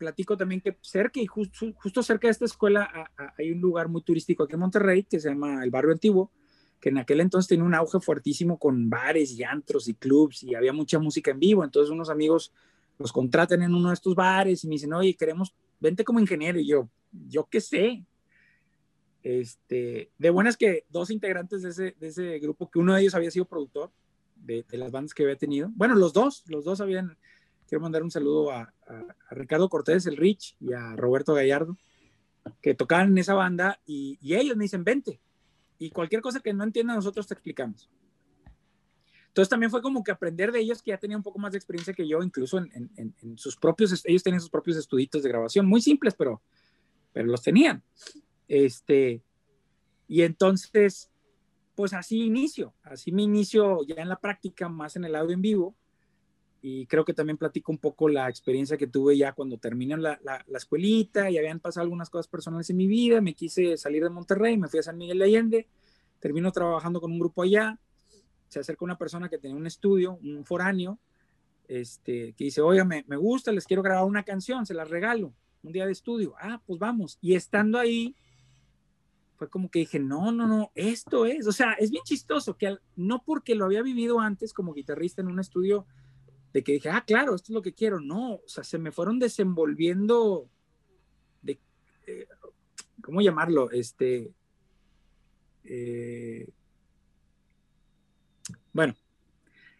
platico también que cerca y justo, justo cerca de esta escuela hay un lugar muy turístico aquí en Monterrey que se llama el Barrio Antiguo, que en aquel entonces tenía un auge fuertísimo con bares y antros y clubs y había mucha música en vivo. Entonces unos amigos los contratan en uno de estos bares y me dicen, oye, queremos, vente como ingeniero. Y yo, yo qué sé. Este, de buenas que dos integrantes de ese, de ese grupo, que uno de ellos había sido productor de, de, las bandas que había tenido. Bueno, los dos, los dos habían, quiero mandar un saludo a, a, a Ricardo Cortés, el Rich, y a Roberto Gallardo, que tocaban en esa banda y, y ellos me dicen, vente y cualquier cosa que no entiendan nosotros te explicamos. Entonces también fue como que aprender de ellos que ya tenían un poco más de experiencia que yo, incluso en, en, en sus propios, ellos tenían sus propios estuditos de grabación, muy simples, pero, pero los tenían. Este, y entonces, pues así inicio, así me inicio ya en la práctica, más en el audio en vivo, y creo que también platico un poco la experiencia que tuve ya cuando terminé la, la, la, escuelita y habían pasado algunas cosas personales en mi vida, me quise salir de Monterrey, me fui a San Miguel de Allende, termino trabajando con un grupo allá, se acerca una persona que tenía un estudio, un foráneo, este, que dice, oiga, me, me gusta, les quiero grabar una canción, se las regalo, un día de estudio, ah, pues vamos, y estando ahí, fue como que dije, no, no, no, esto es, o sea, es bien chistoso, que al, no porque lo había vivido antes como guitarrista en un estudio, de que dije, ah, claro, esto es lo que quiero. No, o sea, se me fueron desenvolviendo, de, eh, ¿cómo llamarlo? Este, eh, bueno,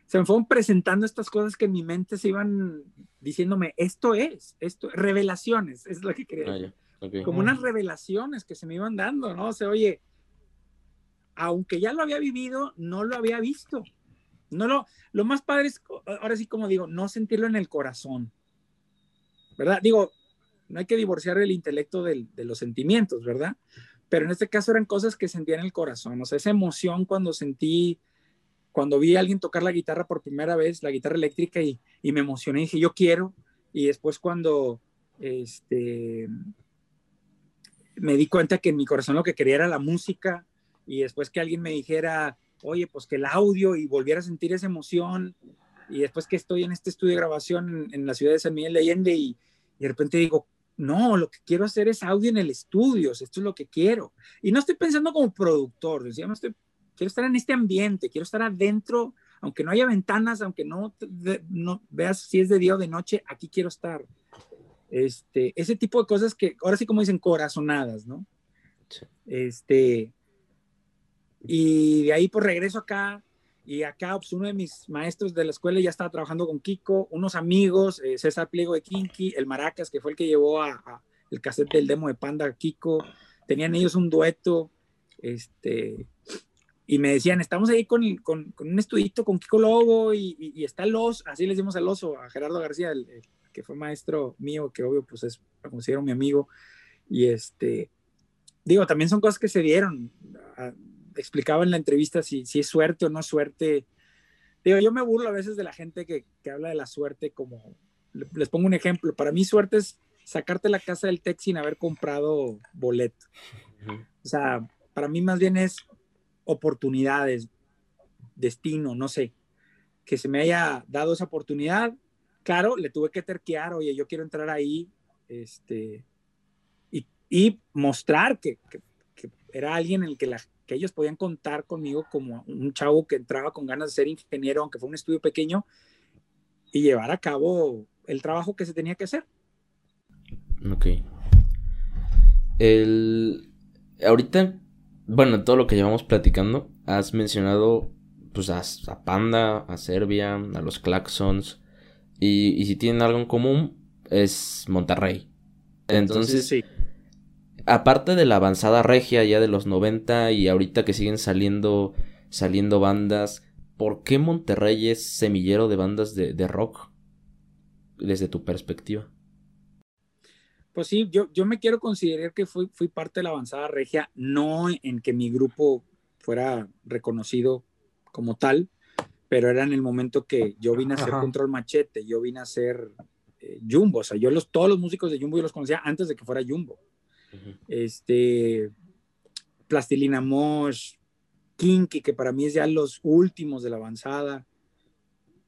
se me fueron presentando estas cosas que en mi mente se iban diciéndome, esto es, esto, revelaciones, es lo que quería. Ah, okay. Como unas revelaciones que se me iban dando, ¿no? O sea, oye, aunque ya lo había vivido, no lo había visto. No lo, lo más padre es, ahora sí como digo, no sentirlo en el corazón, ¿verdad? Digo, no hay que divorciar el intelecto del, de los sentimientos, ¿verdad? Pero en este caso eran cosas que sentía en el corazón, o sea, esa emoción cuando sentí cuando vi a alguien tocar la guitarra por primera vez, la guitarra eléctrica, y, y me emocioné, dije, yo quiero. Y después cuando este, me di cuenta que en mi corazón lo que quería era la música, y después que alguien me dijera, oye, pues que el audio y volviera a sentir esa emoción, y después que estoy en este estudio de grabación en, la ciudad de San Miguel de Allende y, y de repente digo, no, lo que quiero hacer es audio en el estudio, esto es lo que quiero. Y no estoy pensando como productor, decía, no estoy, quiero estar en este ambiente, quiero estar adentro, aunque no haya ventanas, aunque no, no veas si es de día o de noche, aquí quiero estar. Este, ese tipo de cosas que ahora sí como dicen corazonadas, ¿no? Este, y de ahí pues regreso acá. Y acá pues, uno de mis maestros de la escuela ya estaba trabajando con Kiko, unos amigos, eh, César Pliego de Kinky, el Maracas, que fue el que llevó a, el cassette del demo de Panda a Kiko, tenían ellos un dueto, este, y me decían, estamos ahí con, con, con un estudito con Kiko Lobo y, y, está el oso, así le decimos al oso, a Gerardo García, el, que fue maestro mío, que obvio pues es, lo considero mi amigo, y este, digo, también son cosas que se dieron, explicaba en la entrevista si, si es suerte o no suerte. Digo, yo me burlo a veces de la gente que, que habla de la suerte como, les pongo un ejemplo, para mí suerte es sacarte la casa del TEC sin haber comprado boleto. O sea, para mí más bien es oportunidades, destino, no sé, que se me haya dado esa oportunidad. Claro, le tuve que terquear, oye, yo quiero entrar ahí, este, y, y mostrar que, que, que, era alguien en el que la, que ellos podían contar conmigo como un chavo que entraba con ganas de ser ingeniero, aunque fue un estudio pequeño, y llevar a cabo el trabajo que se tenía que hacer. Ok. El... Ahorita, bueno, todo lo que llevamos platicando, has mencionado pues a, Panda, a Serbia, a los Claxons, y, y, si tienen algo en común, es Monterrey. Entonces, Entonces sí aparte de la avanzada regia ya de los 90 y ahorita que siguen saliendo, saliendo bandas, ¿por qué Monterrey es semillero de bandas de, rock? Desde tu perspectiva. Pues sí, yo, yo me quiero considerar que fui, fui parte de la avanzada regia, no en que mi grupo fuera reconocido como tal, pero era en el momento que yo vine a hacer Control Machete, yo vine a hacer eh, Jumbo, o sea, yo los, todos los músicos de Jumbo yo los conocía antes de que fuera Jumbo este, Plastilina Mosh, Kinky, que para mí es ya los últimos de la avanzada.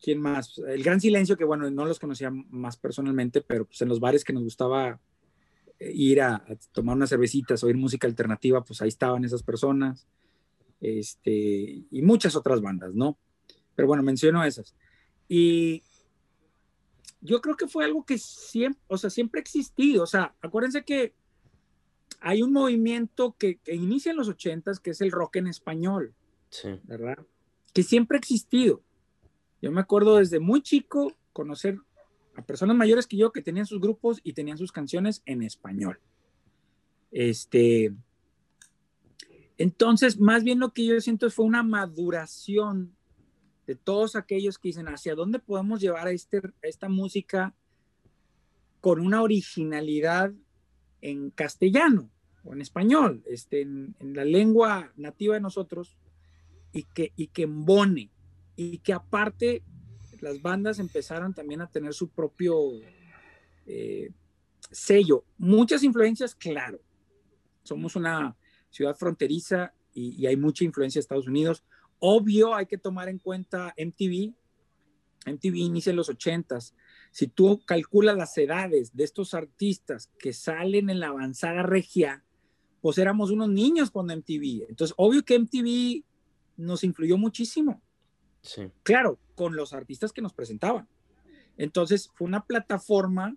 ¿Quién más? El Gran Silencio, que bueno, no los conocía más personalmente, pero pues en los bares que nos gustaba eh, ir a, tomar unas cervecitas, oír música alternativa, pues ahí estaban esas personas. Este, y muchas otras bandas, ¿no? Pero bueno, menciono esas. Y yo creo que fue algo que siempre, o sea, siempre ha existido. O sea, acuérdense que hay un movimiento que, inicia en los ochentas, que es el rock en español, ¿verdad? Que siempre ha existido. Yo me acuerdo desde muy chico conocer a personas mayores que yo que tenían sus grupos y tenían sus canciones en español. Este, entonces, más bien lo que yo siento fue una maduración de todos aquellos que dicen hacia dónde podemos llevar a, este, a esta música con una originalidad en castellano o en español, este, en, la lengua nativa de nosotros, y que, y que embone, y que aparte las bandas empezaron también a tener su propio eh, sello. Muchas influencias, claro. Somos una ciudad fronteriza y, y, hay mucha influencia de Estados Unidos. Obvio, hay que tomar en cuenta MTV. MTV inicia en los ochentas si tú calculas las edades de estos artistas que salen en la avanzada regia, pues éramos unos niños cuando MTV. Entonces, obvio que MTV nos influyó muchísimo. Sí. Claro, con los artistas que nos presentaban. Entonces, fue una plataforma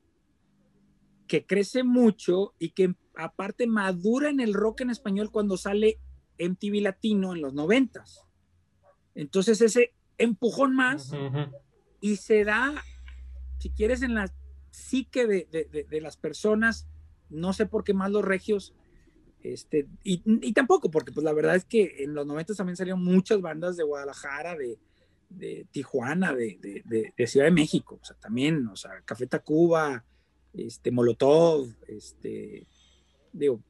que crece mucho y que aparte madura en el rock en español cuando sale MTV Latino en los noventas. Entonces, ese empujón más y se da si quieres, en la psique de, de, de, las personas, no sé por qué más los regios, este, y, y, tampoco, porque pues la verdad es que en los 90 también salieron muchas bandas de Guadalajara, de, de Tijuana, de, de, Ciudad de México, o sea, también, o sea, Café Tacuba, este, Molotov, este, digo,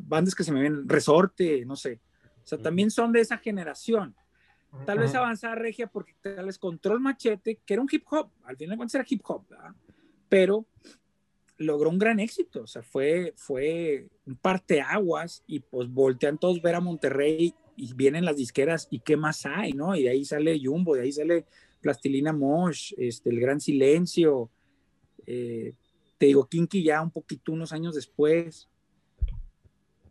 bandas que se me ven, Resorte, no sé, o sea, también son de esa generación. Tal vez avanzada regia porque tal vez control machete, que era un hip hop, al final de cuentas era hip hop, ¿verdad? pero logró un gran éxito, o sea, fue, fue un parteaguas y pues voltean todos ver a Monterrey y vienen las disqueras y qué más hay, ¿no? Y de ahí sale Jumbo, de ahí sale Plastilina Mosh, este, El Gran Silencio, eh, te digo, Kinky ya un poquito unos años después.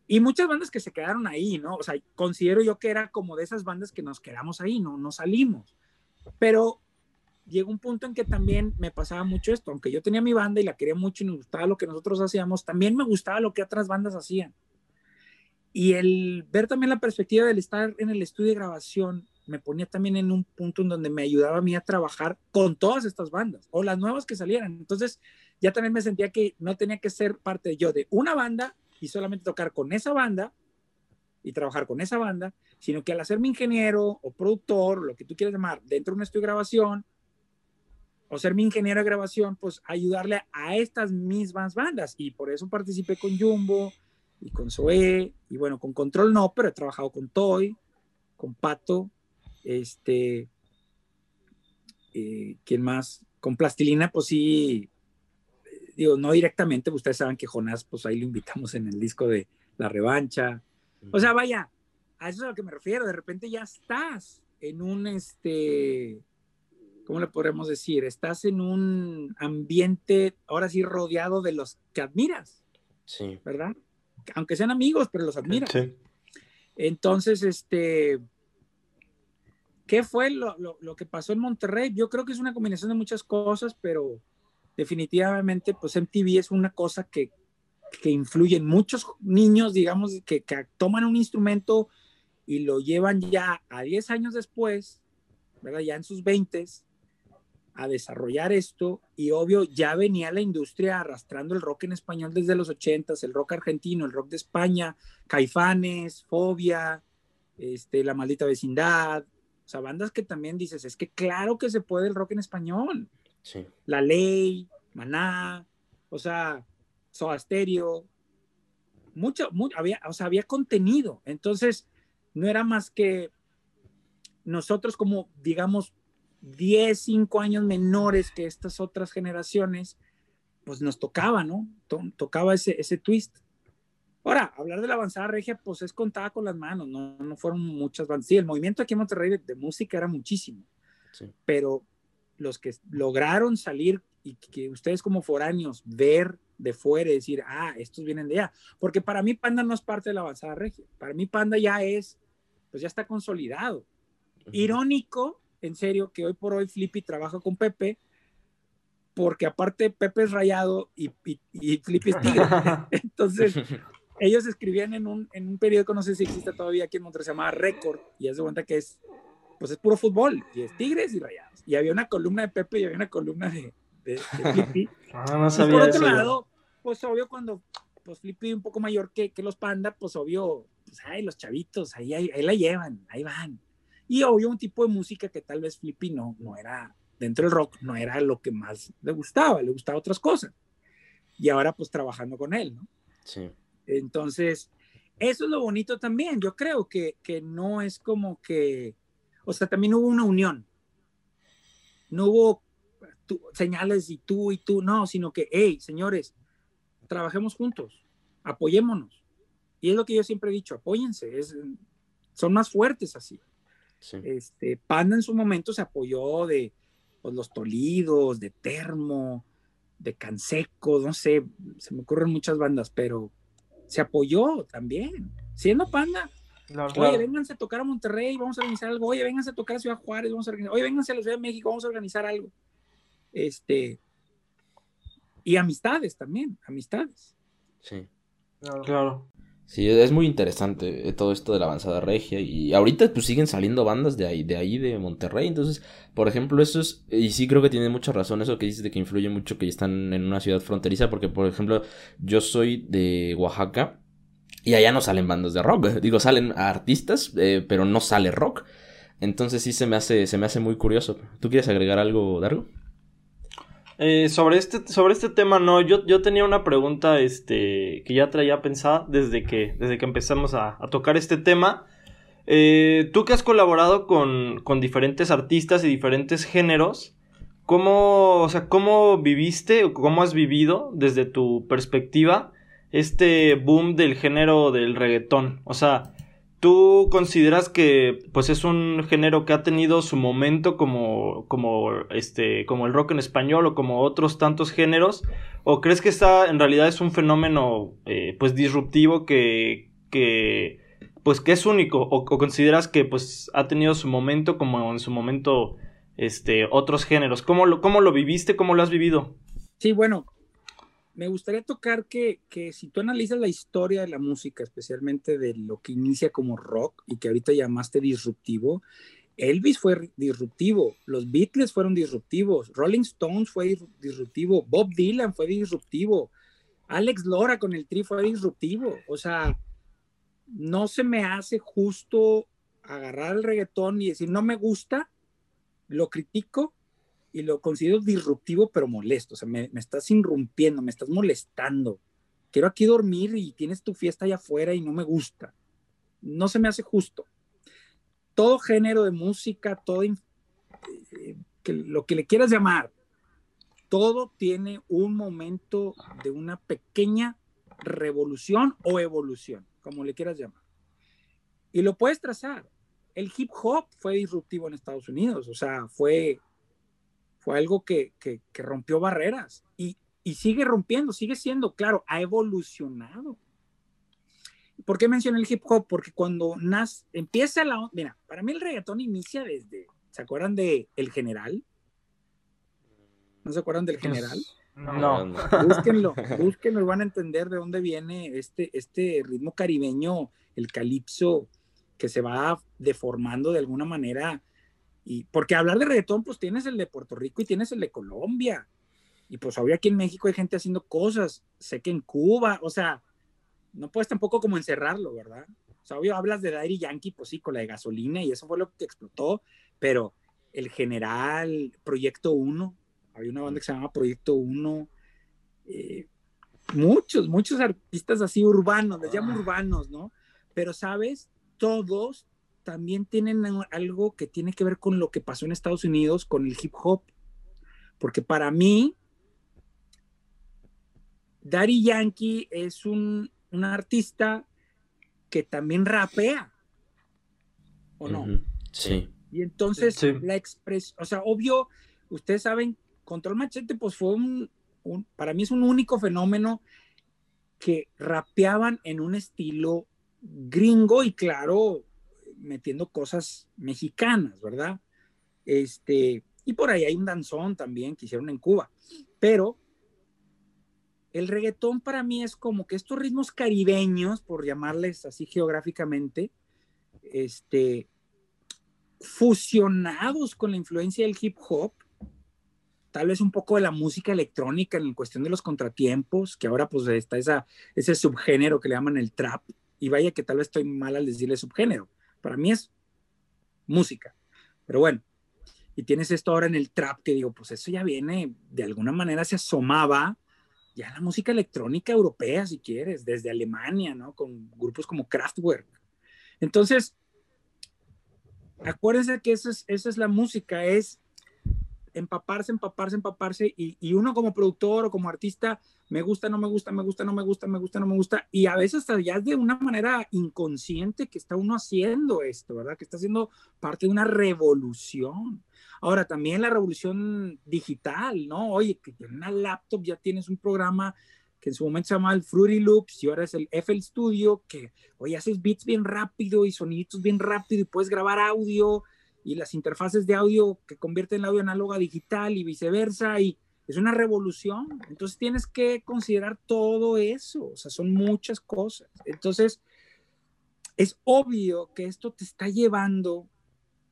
Y muchas bandas que se quedaron ahí, ¿no? O sea, considero yo que era como de esas bandas que nos quedamos ahí, ¿no? No salimos. Pero llegó un punto en que también me pasaba mucho esto, aunque yo tenía mi banda y la quería mucho y nos gustaba lo que nosotros hacíamos, también me gustaba lo que otras bandas hacían. Y el ver también la perspectiva del estar en el estudio de grabación me ponía también en un punto en donde me ayudaba a mí a trabajar con todas estas bandas o las nuevas que salieran. Entonces ya también me sentía que no tenía que ser parte yo de una banda y solamente tocar con esa banda y trabajar con esa banda, sino que al hacerme ingeniero o productor, lo que tú quieras llamar, dentro de un estudio de grabación, o ser mi ingeniero de grabación, pues ayudarle a estas mismas bandas. Y por eso participé con Jumbo y con Zoe, y bueno, con Control no, pero he trabajado con Toy, con Pato, este, eh, ¿quién más? Con Plastilina, pues sí, digo, no directamente, pues ustedes saben que Jonás, pues ahí lo invitamos en el disco de La Revancha. O sea, vaya, a eso es a lo que me refiero, de repente ya estás en un, este, ¿cómo le podemos decir? Estás en un ambiente, ahora sí, rodeado de los que admiras. Sí. ¿Verdad? Aunque sean amigos, pero los admiras. Sí. Entonces, este, ¿qué fue lo, lo, que pasó en Monterrey? Yo creo que es una combinación de muchas cosas, pero definitivamente, pues MTV es una cosa que, que influye en muchos niños, digamos, que, que toman un instrumento y lo llevan ya a 10 años después, ¿verdad? Ya en sus 20 a desarrollar esto y obvio ya venía la industria arrastrando el rock en español desde los 80 el rock argentino, el rock de España, Caifanes, Fobia, este, La Maldita Vecindad, o sea, bandas que también dices, es que claro que se puede el rock en español. Sí. La Ley, Maná, o sea, Soda Stereo, mucho, había, o sea, había contenido, entonces no era más que nosotros como, digamos, 10, 5 años menores que estas otras generaciones, pues nos tocaba, ¿no? Tocaba ese, ese twist. Ahora, hablar de la avanzada regia, pues es contada con las manos, no, no fueron muchas bandas. Sí, el movimiento aquí en Monterrey de, música era muchísimo, sí. pero los que lograron salir y que ustedes como foráneos ver de fuera y decir, ah, estos vienen de allá, porque para mí Panda no es parte de la avanzada regia, para mí Panda ya es, pues ya está consolidado. Irónico en serio que hoy por hoy Flippy trabaja con Pepe, porque aparte Pepe es rayado y, y, Flippy es tigre. Entonces, ellos escribían en un, en un periódico, no sé si existe todavía aquí en Monterrey, se llamaba Record, y es de cuenta que es, pues es puro fútbol, y es tigres y rayados. Y había una columna de Pepe y había una columna de, de, Flippy. Ah, no sabía y por otro lado, pues obvio cuando pues Flippy un poco mayor que, que los Panda, pues obvio, pues ay, los chavitos, ahí, ahí, ahí la llevan, ahí van. Y obvio un tipo de música que tal vez Flippy no, no era, dentro del rock, no era lo que más le gustaba, le gustaba otras cosas. Y ahora pues trabajando con él, ¿no? Sí. Entonces, eso es lo bonito también. Yo creo que, que no es como que, o sea, también hubo una unión. No hubo señales y tú y tú, no, sino que, hey, señores, trabajemos juntos, apoyémonos. Y es lo que yo siempre he dicho, apóyense, es, son más fuertes así. Este, Panda en su momento se apoyó de pues, los Tolidos, de Termo, de Canseco, no sé, se me ocurren muchas bandas, pero se apoyó también. Siendo Panda, oye, vénganse a tocar a Monterrey, vamos a organizar algo. Oye, vénganse a tocar a Ciudad Juárez, vamos a organizar. Oye, vénganse a la Ciudad de México, vamos a organizar algo. Este, y amistades también, amistades. Sí. claro. Sí, es muy interesante eh, todo esto de la avanzada regia y ahorita pues siguen saliendo bandas de ahí, de ahí de Monterrey, entonces, por ejemplo, eso es, y sí creo que tiene mucha razón eso que dices de que influye mucho que están en una ciudad fronteriza, porque por ejemplo, yo soy de Oaxaca y allá no salen bandas de rock, digo, salen artistas, eh, pero no sale rock, entonces sí se me hace, se me hace muy curioso. ¿Tú quieres agregar algo, Dargo? Eh, sobre, este, sobre este tema, no, yo, yo tenía una pregunta este, que ya traía pensada desde que, desde que empezamos a, tocar este tema. Eh, tú que has colaborado con, con, diferentes artistas y diferentes géneros, ¿cómo, o sea, ¿cómo viviste o cómo has vivido desde tu perspectiva este boom del género del reggaetón? O sea, ¿Tú consideras que pues es un género que ha tenido su momento como, como, este, como el rock en español o como otros tantos géneros? ¿O crees que está, en realidad es un fenómeno eh, pues disruptivo que, que, pues que es único? ¿O, consideras que pues ha tenido su momento como en su momento este, otros géneros? ¿Cómo lo, cómo lo viviste? ¿Cómo lo has vivido? Sí, bueno, me gustaría tocar que, que, si tú analizas la historia de la música, especialmente de lo que inicia como rock y que ahorita llamaste disruptivo, Elvis fue disruptivo, los Beatles fueron disruptivos, Rolling Stones fue disruptivo, Bob Dylan fue disruptivo, Alex Lora con el tri fue disruptivo. O sea, no se me hace justo agarrar el reggaetón y decir, no me gusta, lo critico, y lo considero disruptivo, pero molesto. O sea, me, estás irrumpiendo, me estás molestando. Quiero aquí dormir y tienes tu fiesta allá afuera y no me gusta. No se me hace justo. Todo género de música, todo eh, que, lo que le quieras llamar, todo tiene un momento de una pequeña revolución o evolución, como le quieras llamar. Y lo puedes trazar. El hip hop fue disruptivo en Estados Unidos, o sea, fue fue algo que, que, rompió barreras y, y, sigue rompiendo, sigue siendo, claro, ha evolucionado. ¿Por qué mencioné el hip hop? Porque cuando nace, empieza la... Mira, para mí el reggaetón inicia desde... ¿Se acuerdan de El General? ¿No se acuerdan del General? No. Búsquenlo, búsquenlo y van a entender de dónde viene este, este ritmo caribeño, el calipso, que se va deformando de alguna manera y porque hablar de reggaetón, pues tienes el de Puerto Rico y tienes el de Colombia. Y pues obvio aquí en México hay gente haciendo cosas. Sé que en Cuba, o sea, no puedes tampoco como encerrarlo, ¿verdad? O sea, obvio hablas de Daddy Yankee, pues sí, con la de gasolina y eso fue lo que explotó. Pero el general, Proyecto 1, había una banda que se llama Proyecto 1. Eh, muchos, muchos artistas así urbanos, les llamo ah. urbanos, ¿no? Pero, ¿sabes? Todos también tienen algo que tiene que ver con lo que pasó en Estados Unidos con el hip hop. Porque para mí, Daddy Yankee es un, artista que también rapea. ¿O no? Sí. Y entonces la expresión, o sea, obvio, ustedes saben, Control Machete, pues fue un, para mí es un único fenómeno que rapeaban en un estilo gringo y claro, metiendo cosas mexicanas, ¿verdad? Este, y por ahí hay un danzón también que hicieron en Cuba. Pero el reggaetón para mí es como que estos ritmos caribeños, por llamarles así geográficamente, este, fusionados con la influencia del hip hop, tal vez un poco de la música electrónica en cuestión de los contratiempos, que ahora pues está esa, ese subgénero que le llaman el trap, y vaya que tal vez estoy mal al decirle subgénero, para mí es música. Pero bueno, y tienes esto ahora en el trap que digo, pues eso ya viene, de alguna manera se asomaba ya la música electrónica europea, si quieres, desde Alemania, ¿no? Con grupos como Kraftwerk. Entonces, acuérdense que esa es, esa es la música, es empaparse, empaparse, empaparse, y, y, uno como productor o como artista me gusta, no me gusta, me gusta, no me gusta, me gusta, no me gusta. Y a veces hasta ya es de una manera inconsciente que está uno haciendo esto, ¿verdad? Que está haciendo parte de una revolución. Ahora, también la revolución digital, ¿no? Oye, que en una laptop ya tienes un programa que en su momento se llamaba el Fruity Loops y ahora es el FL Studio, que hoy haces beats bien rápido y soniditos bien rápido y puedes grabar audio y las interfaces de audio que convierten el audio análogo a digital y viceversa. Y, es una revolución. Entonces tienes que considerar todo eso. O sea, son muchas cosas. Entonces, es obvio que esto te está llevando, o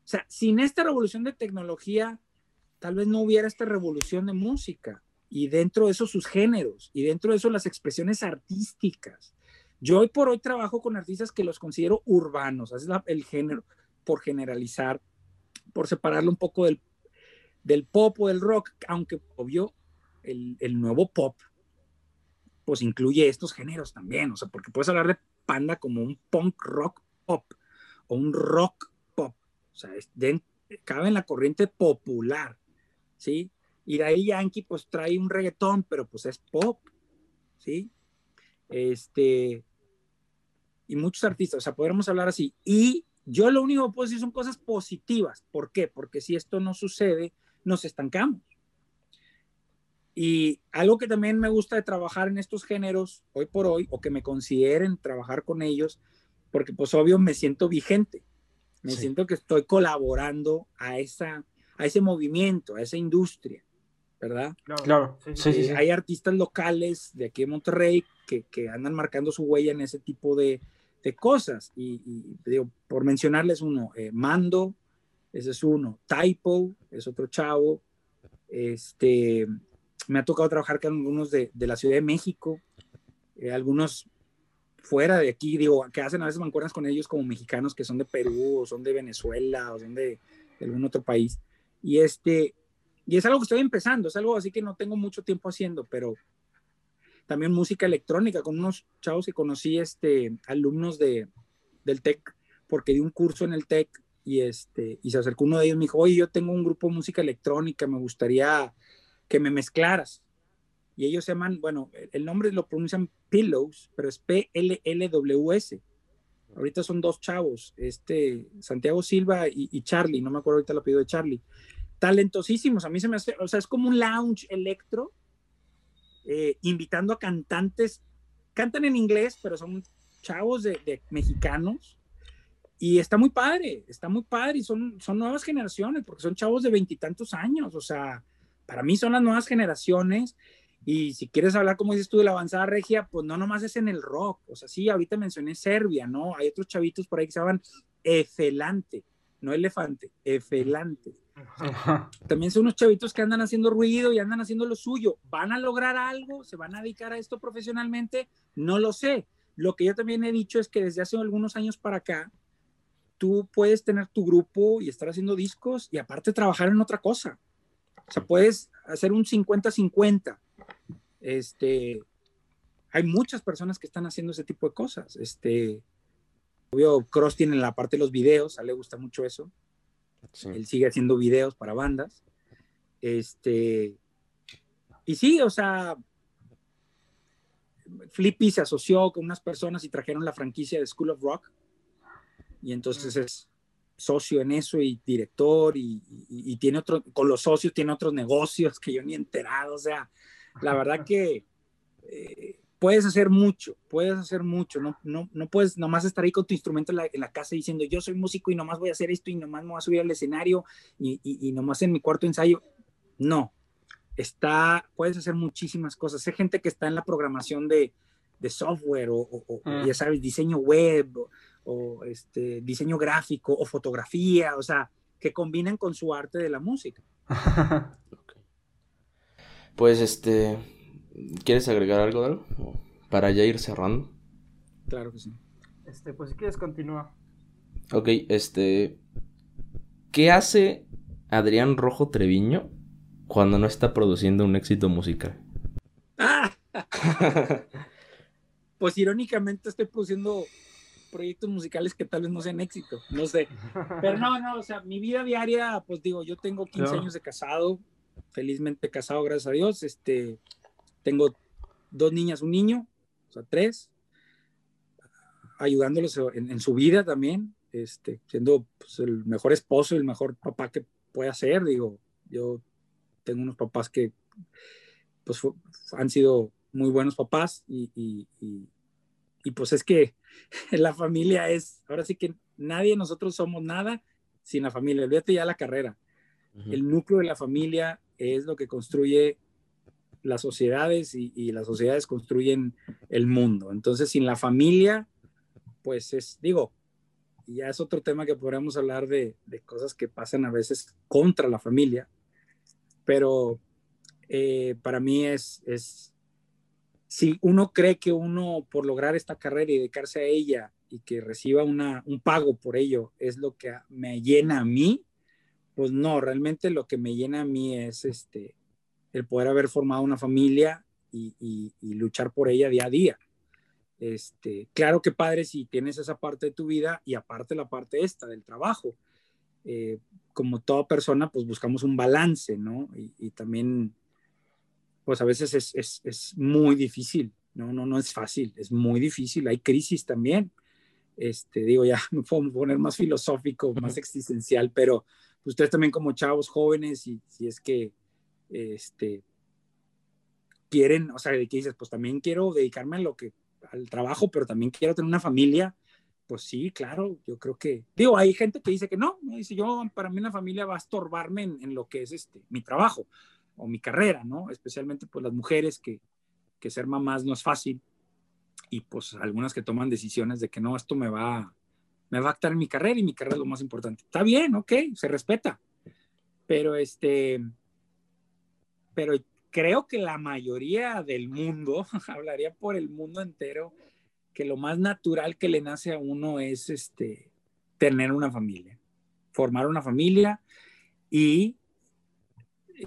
sea, sin esta revolución de tecnología, tal vez no hubiera esta revolución de música. Y dentro de eso sus géneros, y dentro de eso las expresiones artísticas. Yo hoy por hoy trabajo con artistas que los considero urbanos, es el género, por generalizar, por separarlo un poco del del pop o del rock, aunque obvio el, el, nuevo pop, pues incluye estos géneros también, o sea, porque puedes hablar de Panda como un punk rock pop, o un rock pop. O sea, cabe en la corriente popular, ¿sí? Y de ahí Yankee pues trae un reggaetón, pero pues es pop, ¿sí? Este, y muchos artistas, o sea, podríamos hablar así. Y yo lo único que puedo decir son cosas positivas. ¿Por qué? Porque si esto no sucede, nos estancamos. Y algo que también me gusta de trabajar en estos géneros hoy por hoy, o que me consideren trabajar con ellos, porque pues obvio me siento vigente, me siento que estoy colaborando a, esa, a ese movimiento, a esa industria, ¿verdad? Claro, sí, Hay artistas locales de aquí en Monterrey que, que andan marcando su huella en ese tipo de, de cosas. Y, digo, por mencionarles uno, eh, Mando, ese es uno, Typo, es otro chavo, este, me ha tocado trabajar con algunos de, de la Ciudad de México, eh, algunos fuera de aquí, digo, que hacen a veces mancuernas con ellos como mexicanos que son de Perú o son de Venezuela o son de, algún otro país. Y este, y es algo que estoy empezando, es algo así que no tengo mucho tiempo haciendo, pero también música electrónica con unos chavos que conocí, este, alumnos de, del TEC, porque di un curso en el TEC y, este, y se acercó uno de ellos y me dijo, oye, yo tengo un grupo de música electrónica, me gustaría que me mezclaras. Y ellos se llaman, bueno, el nombre lo pronuncian Pillows, pero es P-L-L-W-S. Ahorita son dos chavos, este, Santiago Silva y, Charlie, no me acuerdo ahorita el apellido de Charlie. Talentosísimos, a mí se me hace, o sea, es como un lounge electro, eh, invitando a cantantes, cantan en inglés, pero son chavos de, de mexicanos, y está muy padre, está muy padre, y son, son nuevas generaciones, porque son chavos de veintitantos años, o sea, para mí son las nuevas generaciones. Y si quieres hablar, como dices tú, de la avanzada regia, pues no nomás es en el rock. O sea, sí, ahorita mencioné Serbia, ¿no? Hay otros chavitos por ahí que se llaman Efelante, no elefante, Efelante. También son unos chavitos que andan haciendo ruido y andan haciendo lo suyo. ¿Van a lograr algo? ¿Se van a dedicar a esto profesionalmente? No lo sé. Lo que yo también he dicho es que desde hace algunos años para acá, tú puedes tener tu grupo y estar haciendo discos y aparte trabajar en otra cosa. O sea, puedes hacer un 50-50. Este, hay muchas personas que están haciendo ese tipo de cosas. Este, obvio, Cross tiene la parte de los videos, a él le gusta mucho eso. Él sigue haciendo videos para bandas. Este, y sí, o sea, Flippy se asoció con unas personas y trajeron la franquicia de School of Rock. Y entonces es socio en eso y director y, tiene otro, con los socios tiene otros negocios que yo ni he enterado, o sea, la verdad que eh, puedes hacer mucho, puedes hacer mucho, no, no, no puedes nomás estar ahí con tu instrumento en la, en la, casa diciendo yo soy músico y nomás voy a hacer esto y nomás me voy a subir al escenario y, y, nomás en mi cuarto ensayo, no, está, puedes hacer muchísimas cosas, hay gente que está en la programación de, de software o, o, mm. ya sabes, diseño web, o este, diseño gráfico o fotografía, o sea, que combinen con su arte de la música. Pues este, ¿quieres agregar algo de algo? Para ya ir cerrando. Claro que sí. Este, pues si quieres continúa. Ok, este, ¿qué hace Adrián Rojo Treviño cuando no está produciendo un éxito musical? pues irónicamente estoy produciendo proyectos musicales que tal vez no sean éxito, no sé. Pero no, no, o sea, mi vida diaria, pues digo, yo tengo 15 años de casado, felizmente casado, gracias a Dios. Este, tengo dos niñas, un niño, o sea, tres, ayudándolos en, su vida también, este, siendo pues, el mejor esposo, el mejor papá que pueda ser. Digo, yo tengo unos papás que pues han sido muy buenos papás y, y pues es que la familia es, ahora sí que nadie, nosotros somos nada sin la familia. Olvídate ya la carrera. El núcleo de la familia es lo que construye las sociedades y, las sociedades construyen el mundo. Entonces, sin la familia, pues es, digo, ya es otro tema que podríamos hablar de, cosas que pasan a veces contra la familia, pero eh, para mí es, es, si uno cree que uno por lograr esta carrera y dedicarse a ella y que reciba una, un pago por ello es lo que me llena a mí, pues no, realmente lo que me llena a mí es este, el poder haber formado una familia y, luchar por ella día a día. Este, claro que padre si tienes esa parte de tu vida y aparte la parte esta del trabajo. Eh, como toda persona, pues buscamos un balance, ¿no? Y, también, pues a veces es, es, es, muy difícil, ¿no? No, no es fácil, es muy difícil, hay crisis también. Este, digo, ya me puedo poner más filosófico, más existencial, pero ustedes también como chavos jóvenes, y si es que, este, quieren, o sea, de que dices, pues también quiero dedicarme a lo que, al trabajo, pero también quiero tener una familia, pues sí, claro, yo creo que, digo, hay gente que dice que no, dice yo, para mí una familia va a estorbarme en, lo que es este, mi trabajo o mi carrera, ¿no? Especialmente pues las mujeres que, que ser mamás no es fácil y pues algunas que toman decisiones de que no, esto me va, me va a actar en mi carrera y mi carrera es lo más importante. Está bien, ok, se respeta, pero este, pero creo que la mayoría del mundo, hablaría por el mundo entero, que lo más natural que le nace a uno es este, tener una familia, formar una familia y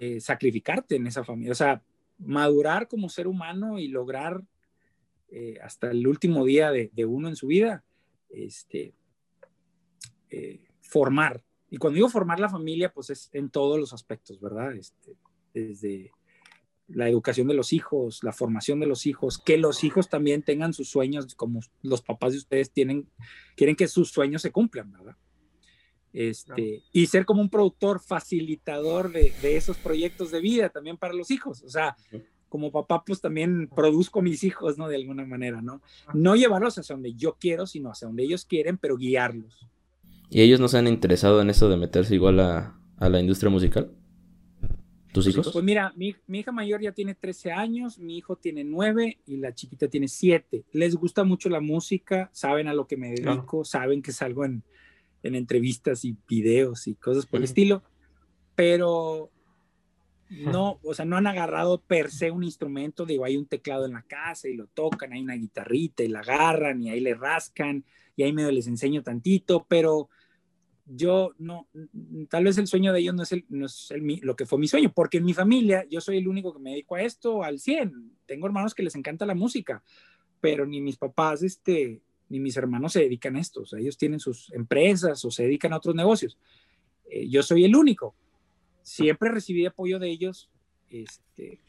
eh, sacrificarte en esa familia, o sea, madurar como ser humano y lograr eh, hasta el último día de, uno en su vida, este, eh, formar. Y cuando digo formar la familia, pues es en todos los aspectos, ¿verdad? Este, desde la educación de los hijos, la formación de los hijos, que los hijos también tengan sus sueños, como los papás de ustedes tienen, quieren que sus sueños se cumplan, ¿verdad? Este, Y ser como un productor facilitador de, esos proyectos de vida también para los hijos. O sea, como papá, pues también produzco mis hijos, ¿no? De alguna manera, ¿no? No llevarlos hacia donde yo quiero, sino hacia donde ellos quieren, pero guiarlos. ¿Y ellos no se han interesado en eso de meterse igual a, a la industria musical? ¿Tus hijos? Pues mira, mi, hija mayor ya tiene 13 años, mi hijo tiene 9 y la chiquita tiene 7. Les gusta mucho la música, saben a lo que me dedico, saben que salgo en, en, entrevistas y videos y cosas por el estilo, pero no, o sea, no han agarrado per se un instrumento, digo, hay un teclado en la casa y lo tocan, hay una guitarrita y la agarran y ahí le rascan y ahí medio les enseño tantito, pero yo no, tal vez el sueño de ellos no es, el, no es el, lo que fue mi sueño, porque en mi familia yo soy el único que me dedico a esto al 100. Tengo hermanos que les encanta la música, pero ni mis papás, este, ni mis hermanos se dedican a esto. Ellos tienen sus empresas o se dedican a otros negocios. Eh, yo soy el único. Siempre recibí apoyo de ellos, este,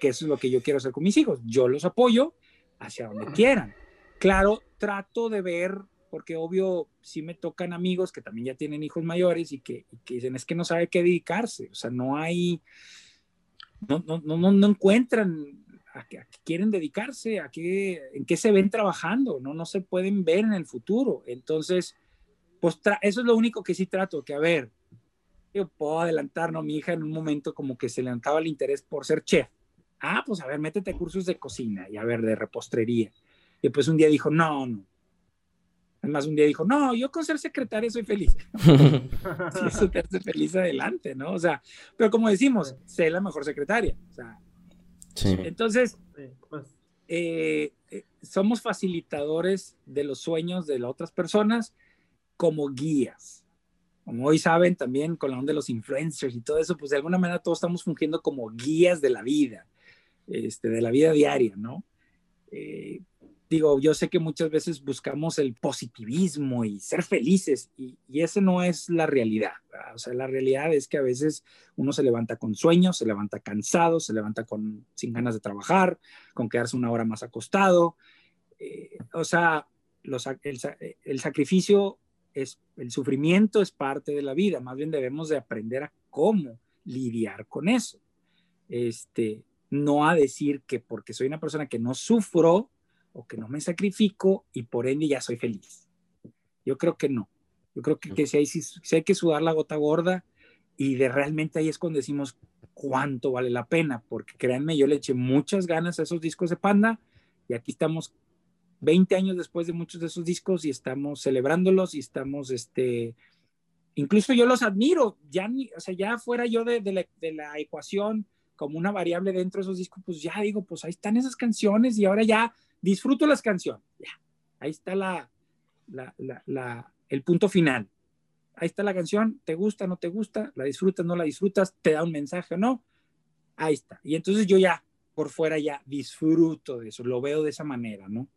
que eso es lo que yo quiero hacer con mis hijos. Yo los apoyo hacia donde quieran. Claro, trato de ver porque obvio sí me tocan amigos que también ya tienen hijos mayores y que, dicen es que no sabe qué dedicarse, o sea, no hay, no, no, no, no encuentran a qué, quieren dedicarse, a qué, en qué se ven trabajando, no, no se pueden ver en el futuro. Entonces, pues eso es lo único que sí trato, que a ver, yo puedo adelantar, ¿no? Mi hija en un momento como que se levantaba el interés por ser chef. Ah, pues a ver, métete cursos de cocina y a ver, de repostería. Y pues un día dijo, no, no, Además, un día dijo, no, yo con ser secretaria soy feliz. si eso te hace feliz, adelante, ¿no? O sea, pero como decimos, sé la mejor secretaria. O sea, sí. Entonces, pues. eh, eh, somos facilitadores de los sueños de las otras personas como guías. Como hoy saben también con la onda de los influencers y todo eso, pues de alguna manera todos estamos fungiendo como guías de la vida, este, de la vida diaria, ¿no? Eh, digo, yo sé que muchas veces buscamos el positivismo y ser felices y, y ese no es la realidad. O sea, la realidad es que a veces uno se levanta con sueños, se levanta cansado, se levanta con, sin ganas de trabajar, con quedarse una hora más acostado. Eh, o sea, los, el, el, sacrificio, es, el sufrimiento es parte de la vida. Más bien debemos de aprender a cómo lidiar con eso. Este, no a decir que porque soy una persona que no sufro, o que no me sacrifico y por ende ya soy feliz. Yo creo que no. Yo creo que, que si, hay, si, hay que sudar la gota gorda y de realmente ahí es cuando decimos cuánto vale la pena, porque créanme, yo le eché muchas ganas a esos discos de Panda y aquí estamos 20 años después de muchos de esos discos y estamos celebrándolos y estamos, este, incluso yo los admiro, ya ni, o sea, ya fuera yo de, de, la, de la ecuación como una variable dentro de esos discos, pues ya digo, pues ahí están esas canciones y ahora ya disfruto las canciones. Ya, ahí está la, el punto final. Ahí está la canción, te gusta, no te gusta, la disfrutas, no la disfrutas, te da un mensaje o no. Ahí está. Y entonces yo ya por fuera ya disfruto de eso, lo veo de esa manera, ¿no?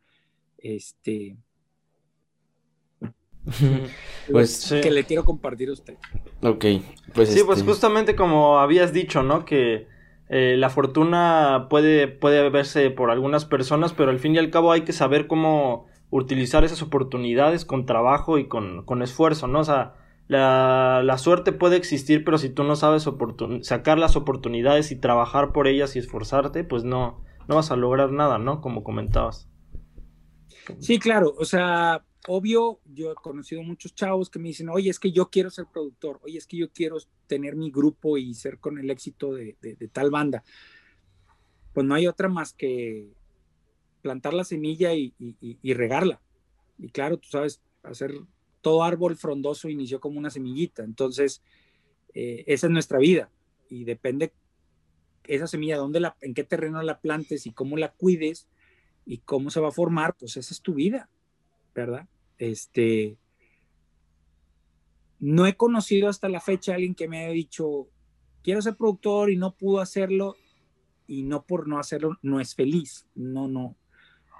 este, pues que le quiero compartir a usted. Ok, pues sí, pues este justamente como habías dicho, ¿no? Que eh, la fortuna puede, puede verse por algunas personas, pero al fin y al cabo hay que saber cómo utilizar esas oportunidades con trabajo y con, con esfuerzo, ¿no? O sea, la, la, suerte puede existir, pero si tú no sabes sacar las oportunidades y trabajar por ellas y esforzarte, pues no, no vas a lograr nada, ¿no? Como comentabas. Sí, claro, o sea, obvio, yo he conocido muchos chavos que me dicen, oye, es que yo quiero ser productor, oye, es que yo quiero tener mi grupo y ser con el éxito de, tal banda. Pues no hay otra más que plantar la semilla y, regarla. Y claro, tú sabes, hacer todo árbol frondoso inició como una semillita. Entonces, eh, esa es nuestra vida y depende esa semilla, dónde la, en qué terreno la plantes y cómo la cuides y cómo se va a formar, pues esa es tu vida, ¿verdad? Este, no he conocido hasta la fecha a alguien que me haya dicho, quiero ser productor y no pudo hacerlo y no por no hacerlo no es feliz. No, no.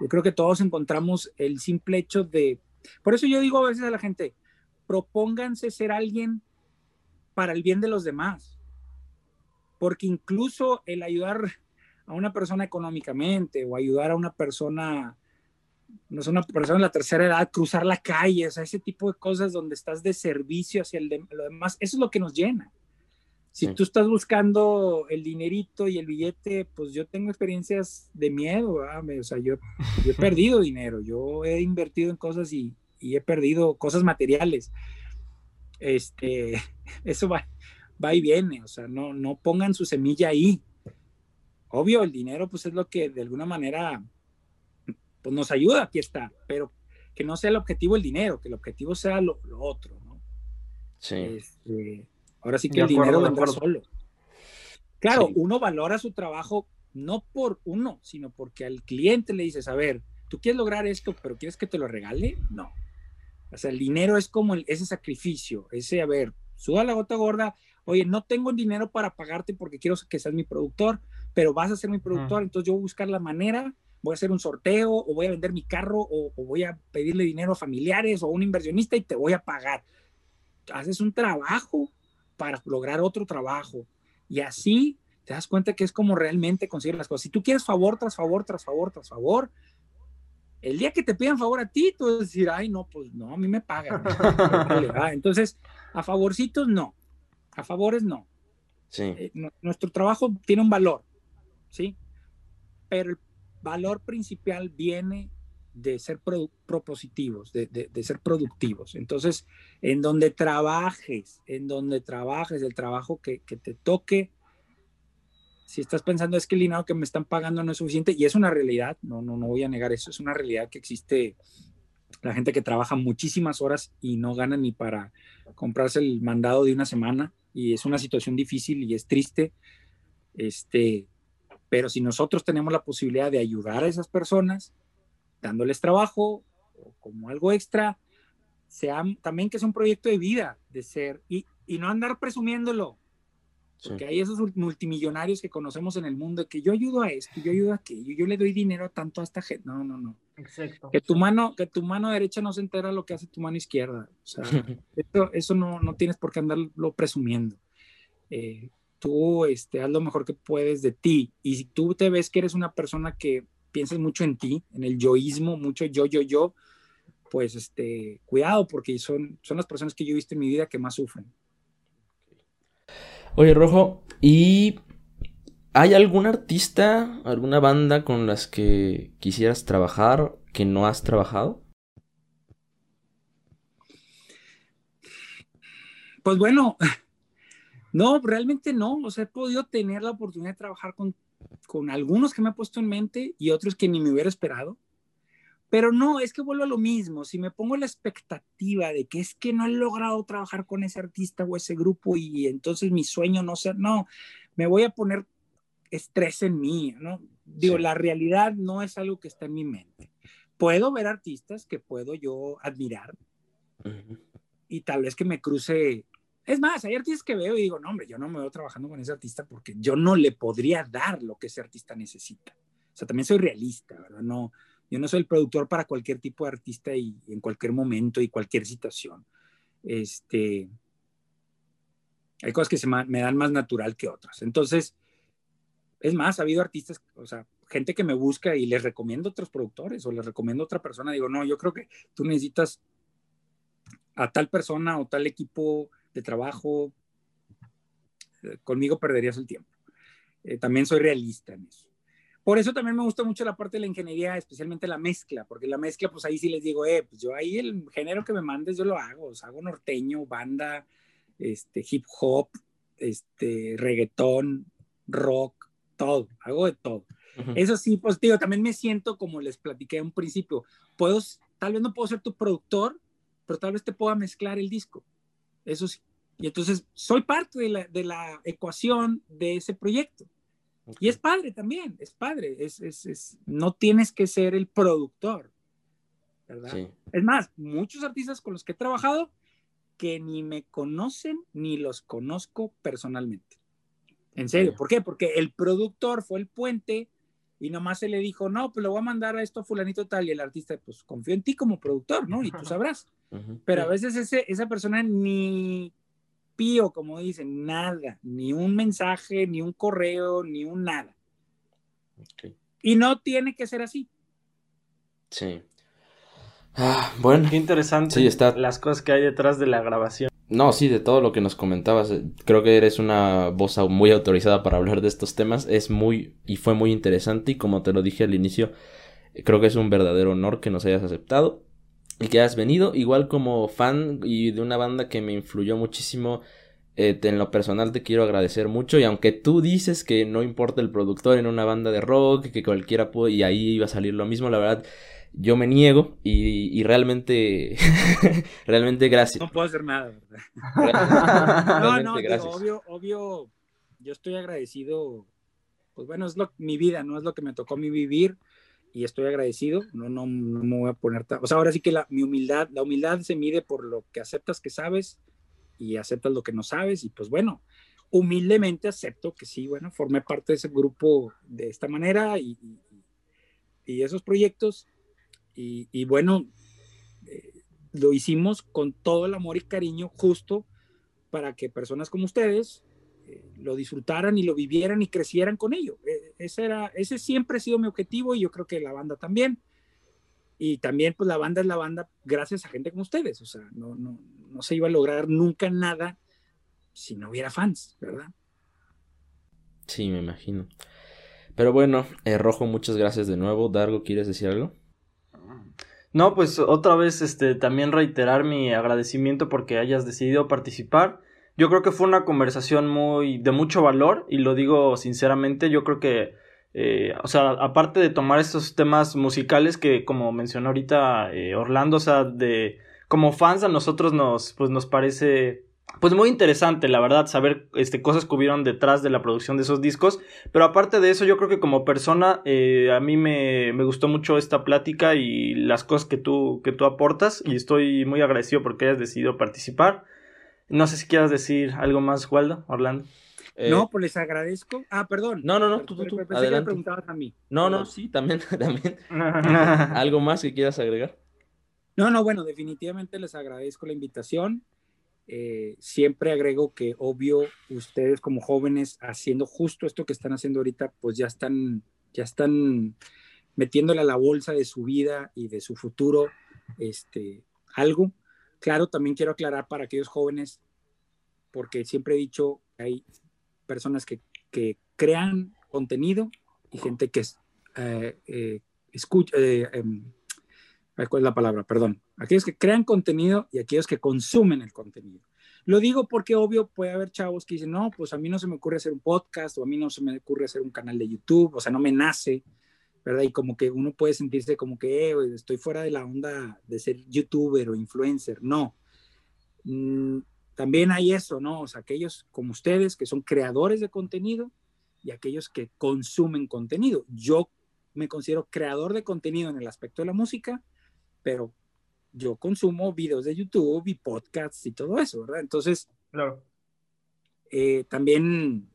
Yo creo que todos encontramos el simple hecho de... Por eso yo digo a veces a la gente, propónganse ser alguien para el bien de los demás. Porque incluso el ayudar a una persona económicamente o ayudar a una persona no es una persona de la tercera edad, cruzar la calle, o sea, ese tipo de cosas donde estás de servicio hacia el lo demás, eso es lo que nos llena. Si tú estás buscando el dinerito y el billete, pues yo tengo experiencias de miedo, o sea, yo, he perdido dinero, yo he invertido en cosas y, y, he perdido cosas materiales. Este, eso va, va y viene, o sea, no, no pongan su semilla ahí. Obvio, el dinero pues es lo que de alguna manera pues nos ayuda, aquí está, pero que no sea el objetivo el dinero, que el objetivo sea lo, otro, ¿no? Sí. Este, ahora sí que el dinero vendrá solo. Claro, uno valora su trabajo no por uno, sino porque al cliente le dices, a ver, tú quieres lograr esto, pero quieres que te lo regale, no. O sea, el dinero es como ese sacrificio, ese, a ver, suda la gota gorda, oye, no tengo dinero para pagarte porque quiero que seas mi productor, pero vas a ser mi productor, entonces yo voy a buscar la manera voy a hacer un sorteo o voy a vender mi carro o, voy a pedirle dinero a familiares o a un inversionista y te voy a pagar. Haces un trabajo para lograr otro trabajo y así te das cuenta que es como realmente conseguir las cosas. Si tú quieres favor tras favor, tras favor, tras favor, el día que te pidan favor a ti, tú vas a decir, ay, no, pues no, a mí me pagan. Entonces, a favorcitos no, a favores no. Sí. Eh, nuestro trabajo tiene un valor, ¿sí? Pero el valor principal viene de ser propositivos, de, de, ser productivos. Entonces, en donde trabajes, en donde trabajes, el trabajo que, que, te toque, si estás pensando es que el dinero que me están pagando no es suficiente, y es una realidad, no, no, no voy a negar eso, es una realidad que existe la gente que trabaja muchísimas horas y no gana ni para comprarse el mandado de una semana, y es una situación difícil y es triste. Este, pero si nosotros tenemos la posibilidad de ayudar a esas personas, dándoles trabajo o como algo extra, sea, también que sea un proyecto de vida, de ser, y, y no andar presumiéndolo. Porque hay esos multimillonarios que conocemos en el mundo que yo ayudo a esto, yo ayudo a aquello, yo le doy dinero a tanto a esta gente. No, no, no. Exacto. Que tu mano, que tu mano derecha no se entera lo que hace tu mano izquierda. O sea, eso, eso no, no, tienes por qué andarlo presumiendo. Eh, tú este, haz lo mejor que puedes de ti. Y si tú te ves que eres una persona que piensas mucho en ti, en el yoísmo, mucho yo, yo, yo, pues este, cuidado porque son, son las personas que yo he visto en mi vida que más sufren. Oye, Rojo, ¿y hay algún artista, alguna banda con las que quisieras trabajar que no has trabajado? Pues bueno, no, realmente no. O sea, he podido tener la oportunidad de trabajar con, con algunos que me he puesto en mente y otros que ni me hubiera esperado. Pero no, es que vuelvo a lo mismo. Si me pongo la expectativa de que es que no he logrado trabajar con ese artista o ese grupo y entonces mi sueño no sea, no, me voy a poner estrés en mí, ¿no? Digo, la realidad no es algo que está en mi mente. Puedo ver artistas que puedo yo admirar y tal vez que me cruce es más, hay artistas que veo y digo, no, hombre, yo no me veo trabajando con ese artista porque yo no le podría dar lo que ese artista necesita. O sea, también soy realista, ¿verdad? No, Yo no soy el productor para cualquier tipo de artista y, en cualquier momento y cualquier situación. Este, hay cosas que se me dan más natural que otras. Entonces, es más, ha habido artistas, o sea, gente que me busca y les recomiendo otros productores o les recomiendo otra persona. Digo, no, yo creo que tú necesitas a tal persona o tal equipo de trabajo. Eh, conmigo perderías el tiempo. Eh, también soy realista en eso. Por eso también me gusta mucho la parte de la ingeniería, especialmente la mezcla, porque la mezcla, pues ahí sí les digo, eh, pues yo ahí el género que me mandes yo lo hago, o sea, hago norteño, banda, este, hip hop, este, reggaetón, rock, todo, hago de todo. Eso sí, pues digo, también me siento como les platiqué a un principio, puedo, tal vez no puedo ser tu productor, pero tal vez te pueda mezclar el disco, eso sí. Y entonces soy parte de la, de la ecuación de ese proyecto. Y es padre también, es padre, es, es, es, no tienes que ser el productor, ¿verdad? Es más, muchos artistas con los que he trabajado que ni me conocen ni los conozco personalmente. En serio, ¿por qué? Porque el productor fue el puente y nomás se le dijo, no, pues lo voy a mandar a esto a fulanito tal, y el artista, pues confío en ti como productor, ¿no? Y tú sabrás. Pero a veces ese, esa persona ni pío, como dicen, nada, ni un mensaje, ni un correo, ni un nada. Y no tiene que ser así. Sí. Ah, bueno. Qué interesante sí, está... las cosas que hay detrás de la grabación. No, sí, de todo lo que nos comentabas. Eh, creo que eres una voz muy autorizada para hablar de estos temas. Es muy y fue muy interesante y como te lo dije al inicio, creo que es un verdadero honor que nos hayas aceptado y que has venido. Igual como fan y de una banda que me influyó muchísimo. Eh, en lo personal te quiero agradecer mucho y aunque tú dices que no importa el productor en una banda de rock, que cualquiera puede y ahí iba a salir lo mismo, la verdad yo me niego y, y realmente, realmente gracias. No puedo hacer nada, ¿verdad? no, no, obvio, obvio, yo estoy agradecido, pues bueno, es lo, mi vida, no es lo que me tocó a mí vivir y estoy agradecido, no, no, no me voy a poner, o sea, ahora sí que la, mi humildad, la humildad se mide por lo que aceptas que sabes y aceptas lo que no sabes y pues bueno, humildemente acepto que sí, bueno, formé parte de ese grupo de esta manera y, y, y esos proyectos y, bueno, eh, lo hicimos con todo el amor y cariño justo para que personas como ustedes eh, lo disfrutaran y lo vivieran y crecieran con ello. E, ese, era, ese siempre ha sido mi objetivo y yo creo que la banda también. Y también pues la banda es la banda gracias a gente como ustedes. O sea, no, no, no se iba a lograr nunca nada si no hubiera fans, ¿verdad? Sí, me imagino. Pero bueno, eh, Rojo, muchas gracias de nuevo. Dargo, ¿quieres decir algo? No, pues otra vez este también reiterar mi agradecimiento porque hayas decidido participar. Yo creo que fue una conversación muy de mucho valor y lo digo sinceramente, yo creo que eh, o sea, aparte de tomar estos temas musicales que como mencionó ahorita eh, Orlando, o sea, de como fans a nosotros nos pues nos parece pues muy interesante, la verdad, saber este, cosas que hubieron detrás de la producción de esos discos. Pero aparte de eso, yo creo que como persona, eh, a mí me, me, gustó mucho esta plática y las cosas que tú, que tú aportas. Y estoy muy agradecido porque hayas decidido participar. No sé si quieras decir algo más, Waldo, Orlando. Eh, no, pues les agradezco. Ah, perdón. No, no, no, tú, tú, tú. preguntabas a mí. No, no, sí, también, también. ¿Algo más que quieras agregar? No, no, bueno, definitivamente les agradezco la invitación. Eh, siempre agrego que obvio ustedes como jóvenes haciendo justo esto que están haciendo ahorita, pues ya están, ya están metiéndole a la bolsa de su vida y de su futuro este, algo. Claro, también quiero aclarar para aquellos jóvenes, porque siempre he dicho que hay personas que, que crean contenido y gente que eh, eh, escucha, em, ¿Cuál es la palabra? Perdón. Aquellos que crean contenido y aquellos que consumen el contenido. Lo digo porque obvio puede haber chavos que dicen, no, pues a mí no se me ocurre hacer un podcast o a mí no se me ocurre hacer un canal de YouTube, o sea, no me nace, ¿verdad? Y como que uno puede sentirse como que eh, estoy fuera de la onda de ser youtuber o influencer. No. Mm, también hay eso, ¿no? O sea, aquellos como ustedes que son creadores de contenido y aquellos que consumen contenido. Yo me considero creador de contenido en el aspecto de la música pero yo consumo videos de YouTube y podcasts y todo eso, ¿verdad? Entonces, claro. Eh, también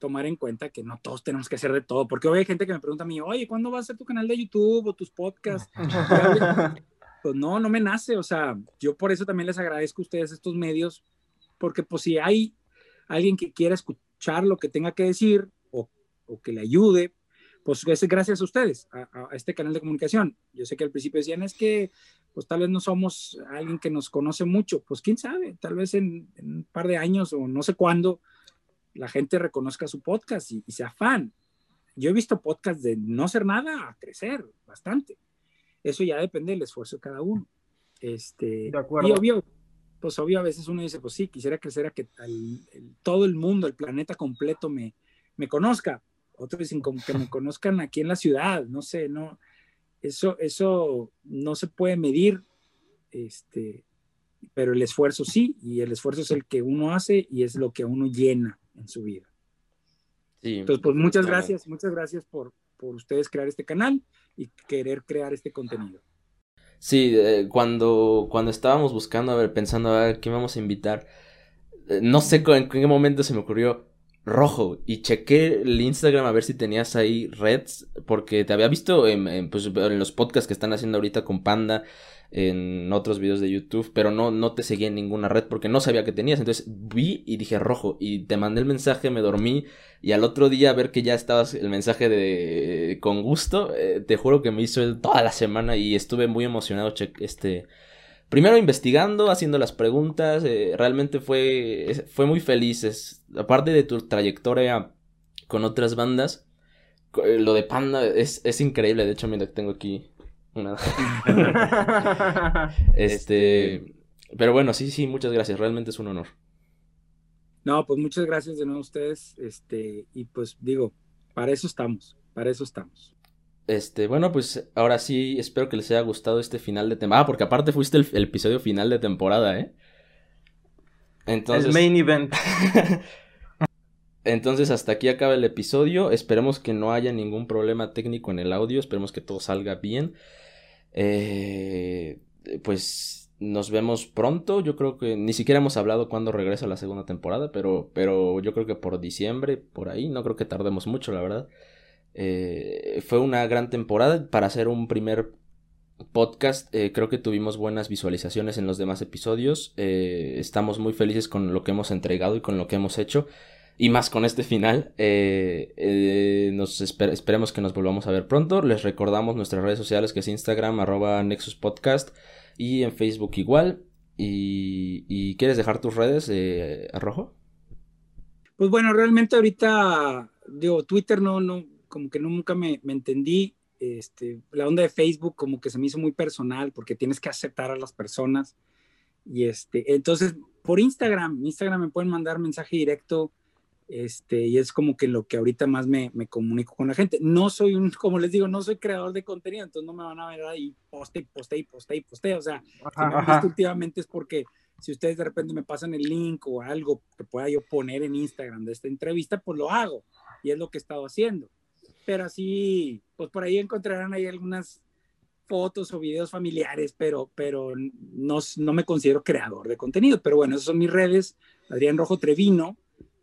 tomar en cuenta que no todos tenemos que hacer de todo, porque hoy hay gente que me pregunta a mí, oye, ¿cuándo vas a hacer tu canal de YouTube o tus podcasts? pues no, no me nace, o sea, yo por eso también les agradezco a ustedes estos medios, porque pues si hay alguien que quiera escuchar lo que tenga que decir o, o que le ayude, pues es gracias a ustedes, a, a, este canal de comunicación. Yo sé que al principio decían, es que pues tal vez no somos alguien que nos conoce mucho, pues quién sabe, tal vez en, en un par de años o no sé cuándo, la gente reconozca su podcast y, y, sea fan. Yo he visto podcasts de no ser nada a crecer bastante. Eso ya depende del esfuerzo de cada uno. Este, de acuerdo. Y obvio, pues obvio a veces uno dice, pues sí, quisiera crecer a que el, el, todo el mundo, el planeta completo me, me conozca. Otros dicen como que me conozcan aquí en la ciudad, no sé, no, eso, eso no se puede medir, este, pero el esfuerzo sí, y el esfuerzo es el que uno hace y es lo que uno llena en su vida. Sí, Entonces, pues muchas gracias, muchas gracias por, por ustedes crear este canal y querer crear este contenido. Sí, eh, cuando, cuando estábamos buscando, a ver, pensando a ver quién vamos a invitar, eh, no sé en qué momento se me ocurrió rojo y chequé el Instagram a ver si tenías ahí reds porque te había visto en, en, pues, en los podcasts que están haciendo ahorita con Panda en otros videos de YouTube, pero no, no te seguía en ninguna red porque no sabía que tenías. Entonces vi y dije rojo y te mandé el mensaje, me dormí y al otro día ver que ya estabas el mensaje de con gusto, eh, te juro que me hizo toda la semana y estuve muy emocionado este primero investigando, haciendo las preguntas, eh, realmente fue fue muy feliz, aparte de tu trayectoria con otras bandas, lo de Panda es, es increíble, de hecho mira tengo aquí una... este, pero bueno, sí, sí, muchas gracias, realmente es un honor. No, pues muchas gracias de nuevo a ustedes, este, y pues digo, para eso estamos, para eso estamos. Este, bueno, pues ahora sí, espero que les haya gustado este final de temporada, ah, porque aparte fuiste el, el, episodio final de temporada, ¿eh? Entonces... El main event. Entonces hasta aquí acaba el episodio. Esperemos que no haya ningún problema técnico en el audio. Esperemos que todo salga bien. Eh, pues nos vemos pronto. Yo creo que ni siquiera hemos hablado cuándo regresa la segunda temporada, pero, pero yo creo que por diciembre, por ahí. No creo que tardemos mucho, la verdad. Eh, fue una gran temporada para hacer un primer podcast. Eh, creo que tuvimos buenas visualizaciones en los demás episodios. Eh, estamos muy felices con lo que hemos entregado y con lo que hemos hecho y más con este final. Eh, eh, nos esper esperemos que nos volvamos a ver pronto. Les recordamos nuestras redes sociales que es Instagram, arroba Nexus Podcast y en Facebook igual. ¿Y, y quieres dejar tus redes, eh, Arrojo? Pues bueno, realmente ahorita, digo, Twitter no, no, como que nunca me, me entendí. Este, la onda de Facebook como que se me hizo muy personal porque tienes que aceptar a las personas. Y este, entonces, por Instagram, Instagram me pueden mandar mensaje directo este, y es como que lo que ahorita más me, me, comunico con la gente. No soy un, como les digo, no soy creador de contenido, entonces no me van a ver ahí poste y poste y poste y poste. O sea, si últimamente es porque si ustedes de repente me pasan el link o algo que pueda yo poner en Instagram de esta entrevista, pues lo hago. Y es lo que he estado haciendo. Pero así, pues por ahí encontrarán ahí algunas fotos o videos familiares, pero, pero no, no me considero creador de contenido. Pero bueno, esas son mis redes. Adrián Rojo Trevino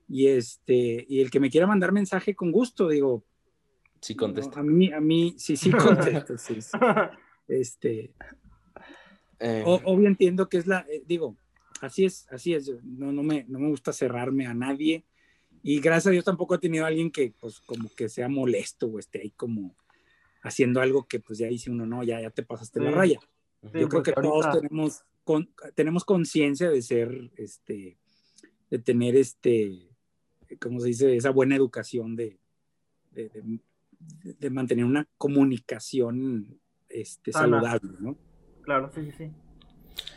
y este, y el que me quiera mandar mensaje con gusto, digo. Sí contesta. No, a mí, a mí, sí, sí contesto, sí, sí. Este. Eh... Obvio entiendo que es la, eh, digo, así es, así es. No, no, me, no me gusta cerrarme a nadie. Y gracias a Dios tampoco he tenido a alguien que, pues, como que sea molesto o esté ahí como haciendo algo que, pues, ya dice uno, no, ya, ya te pasaste sí. la raya. Sí, Yo creo que ahorita... todos tenemos, con, tenemos conciencia de ser, este, de tener este, como se dice, esa buena educación de, de, de, de mantener una comunicación este, saludable, ¿no? Claro, sí, sí, sí.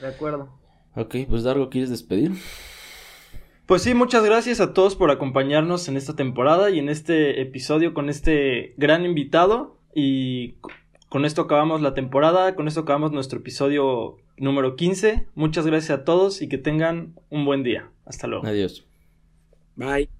De acuerdo. Ok, pues Dargo, ¿quieres despedir? Pues sí, muchas gracias a todos por acompañarnos en esta temporada y en este episodio con este gran invitado. Y con esto acabamos la temporada, con esto acabamos nuestro episodio número 15. Muchas gracias a todos y que tengan un buen día. Hasta luego. Adiós. Bye.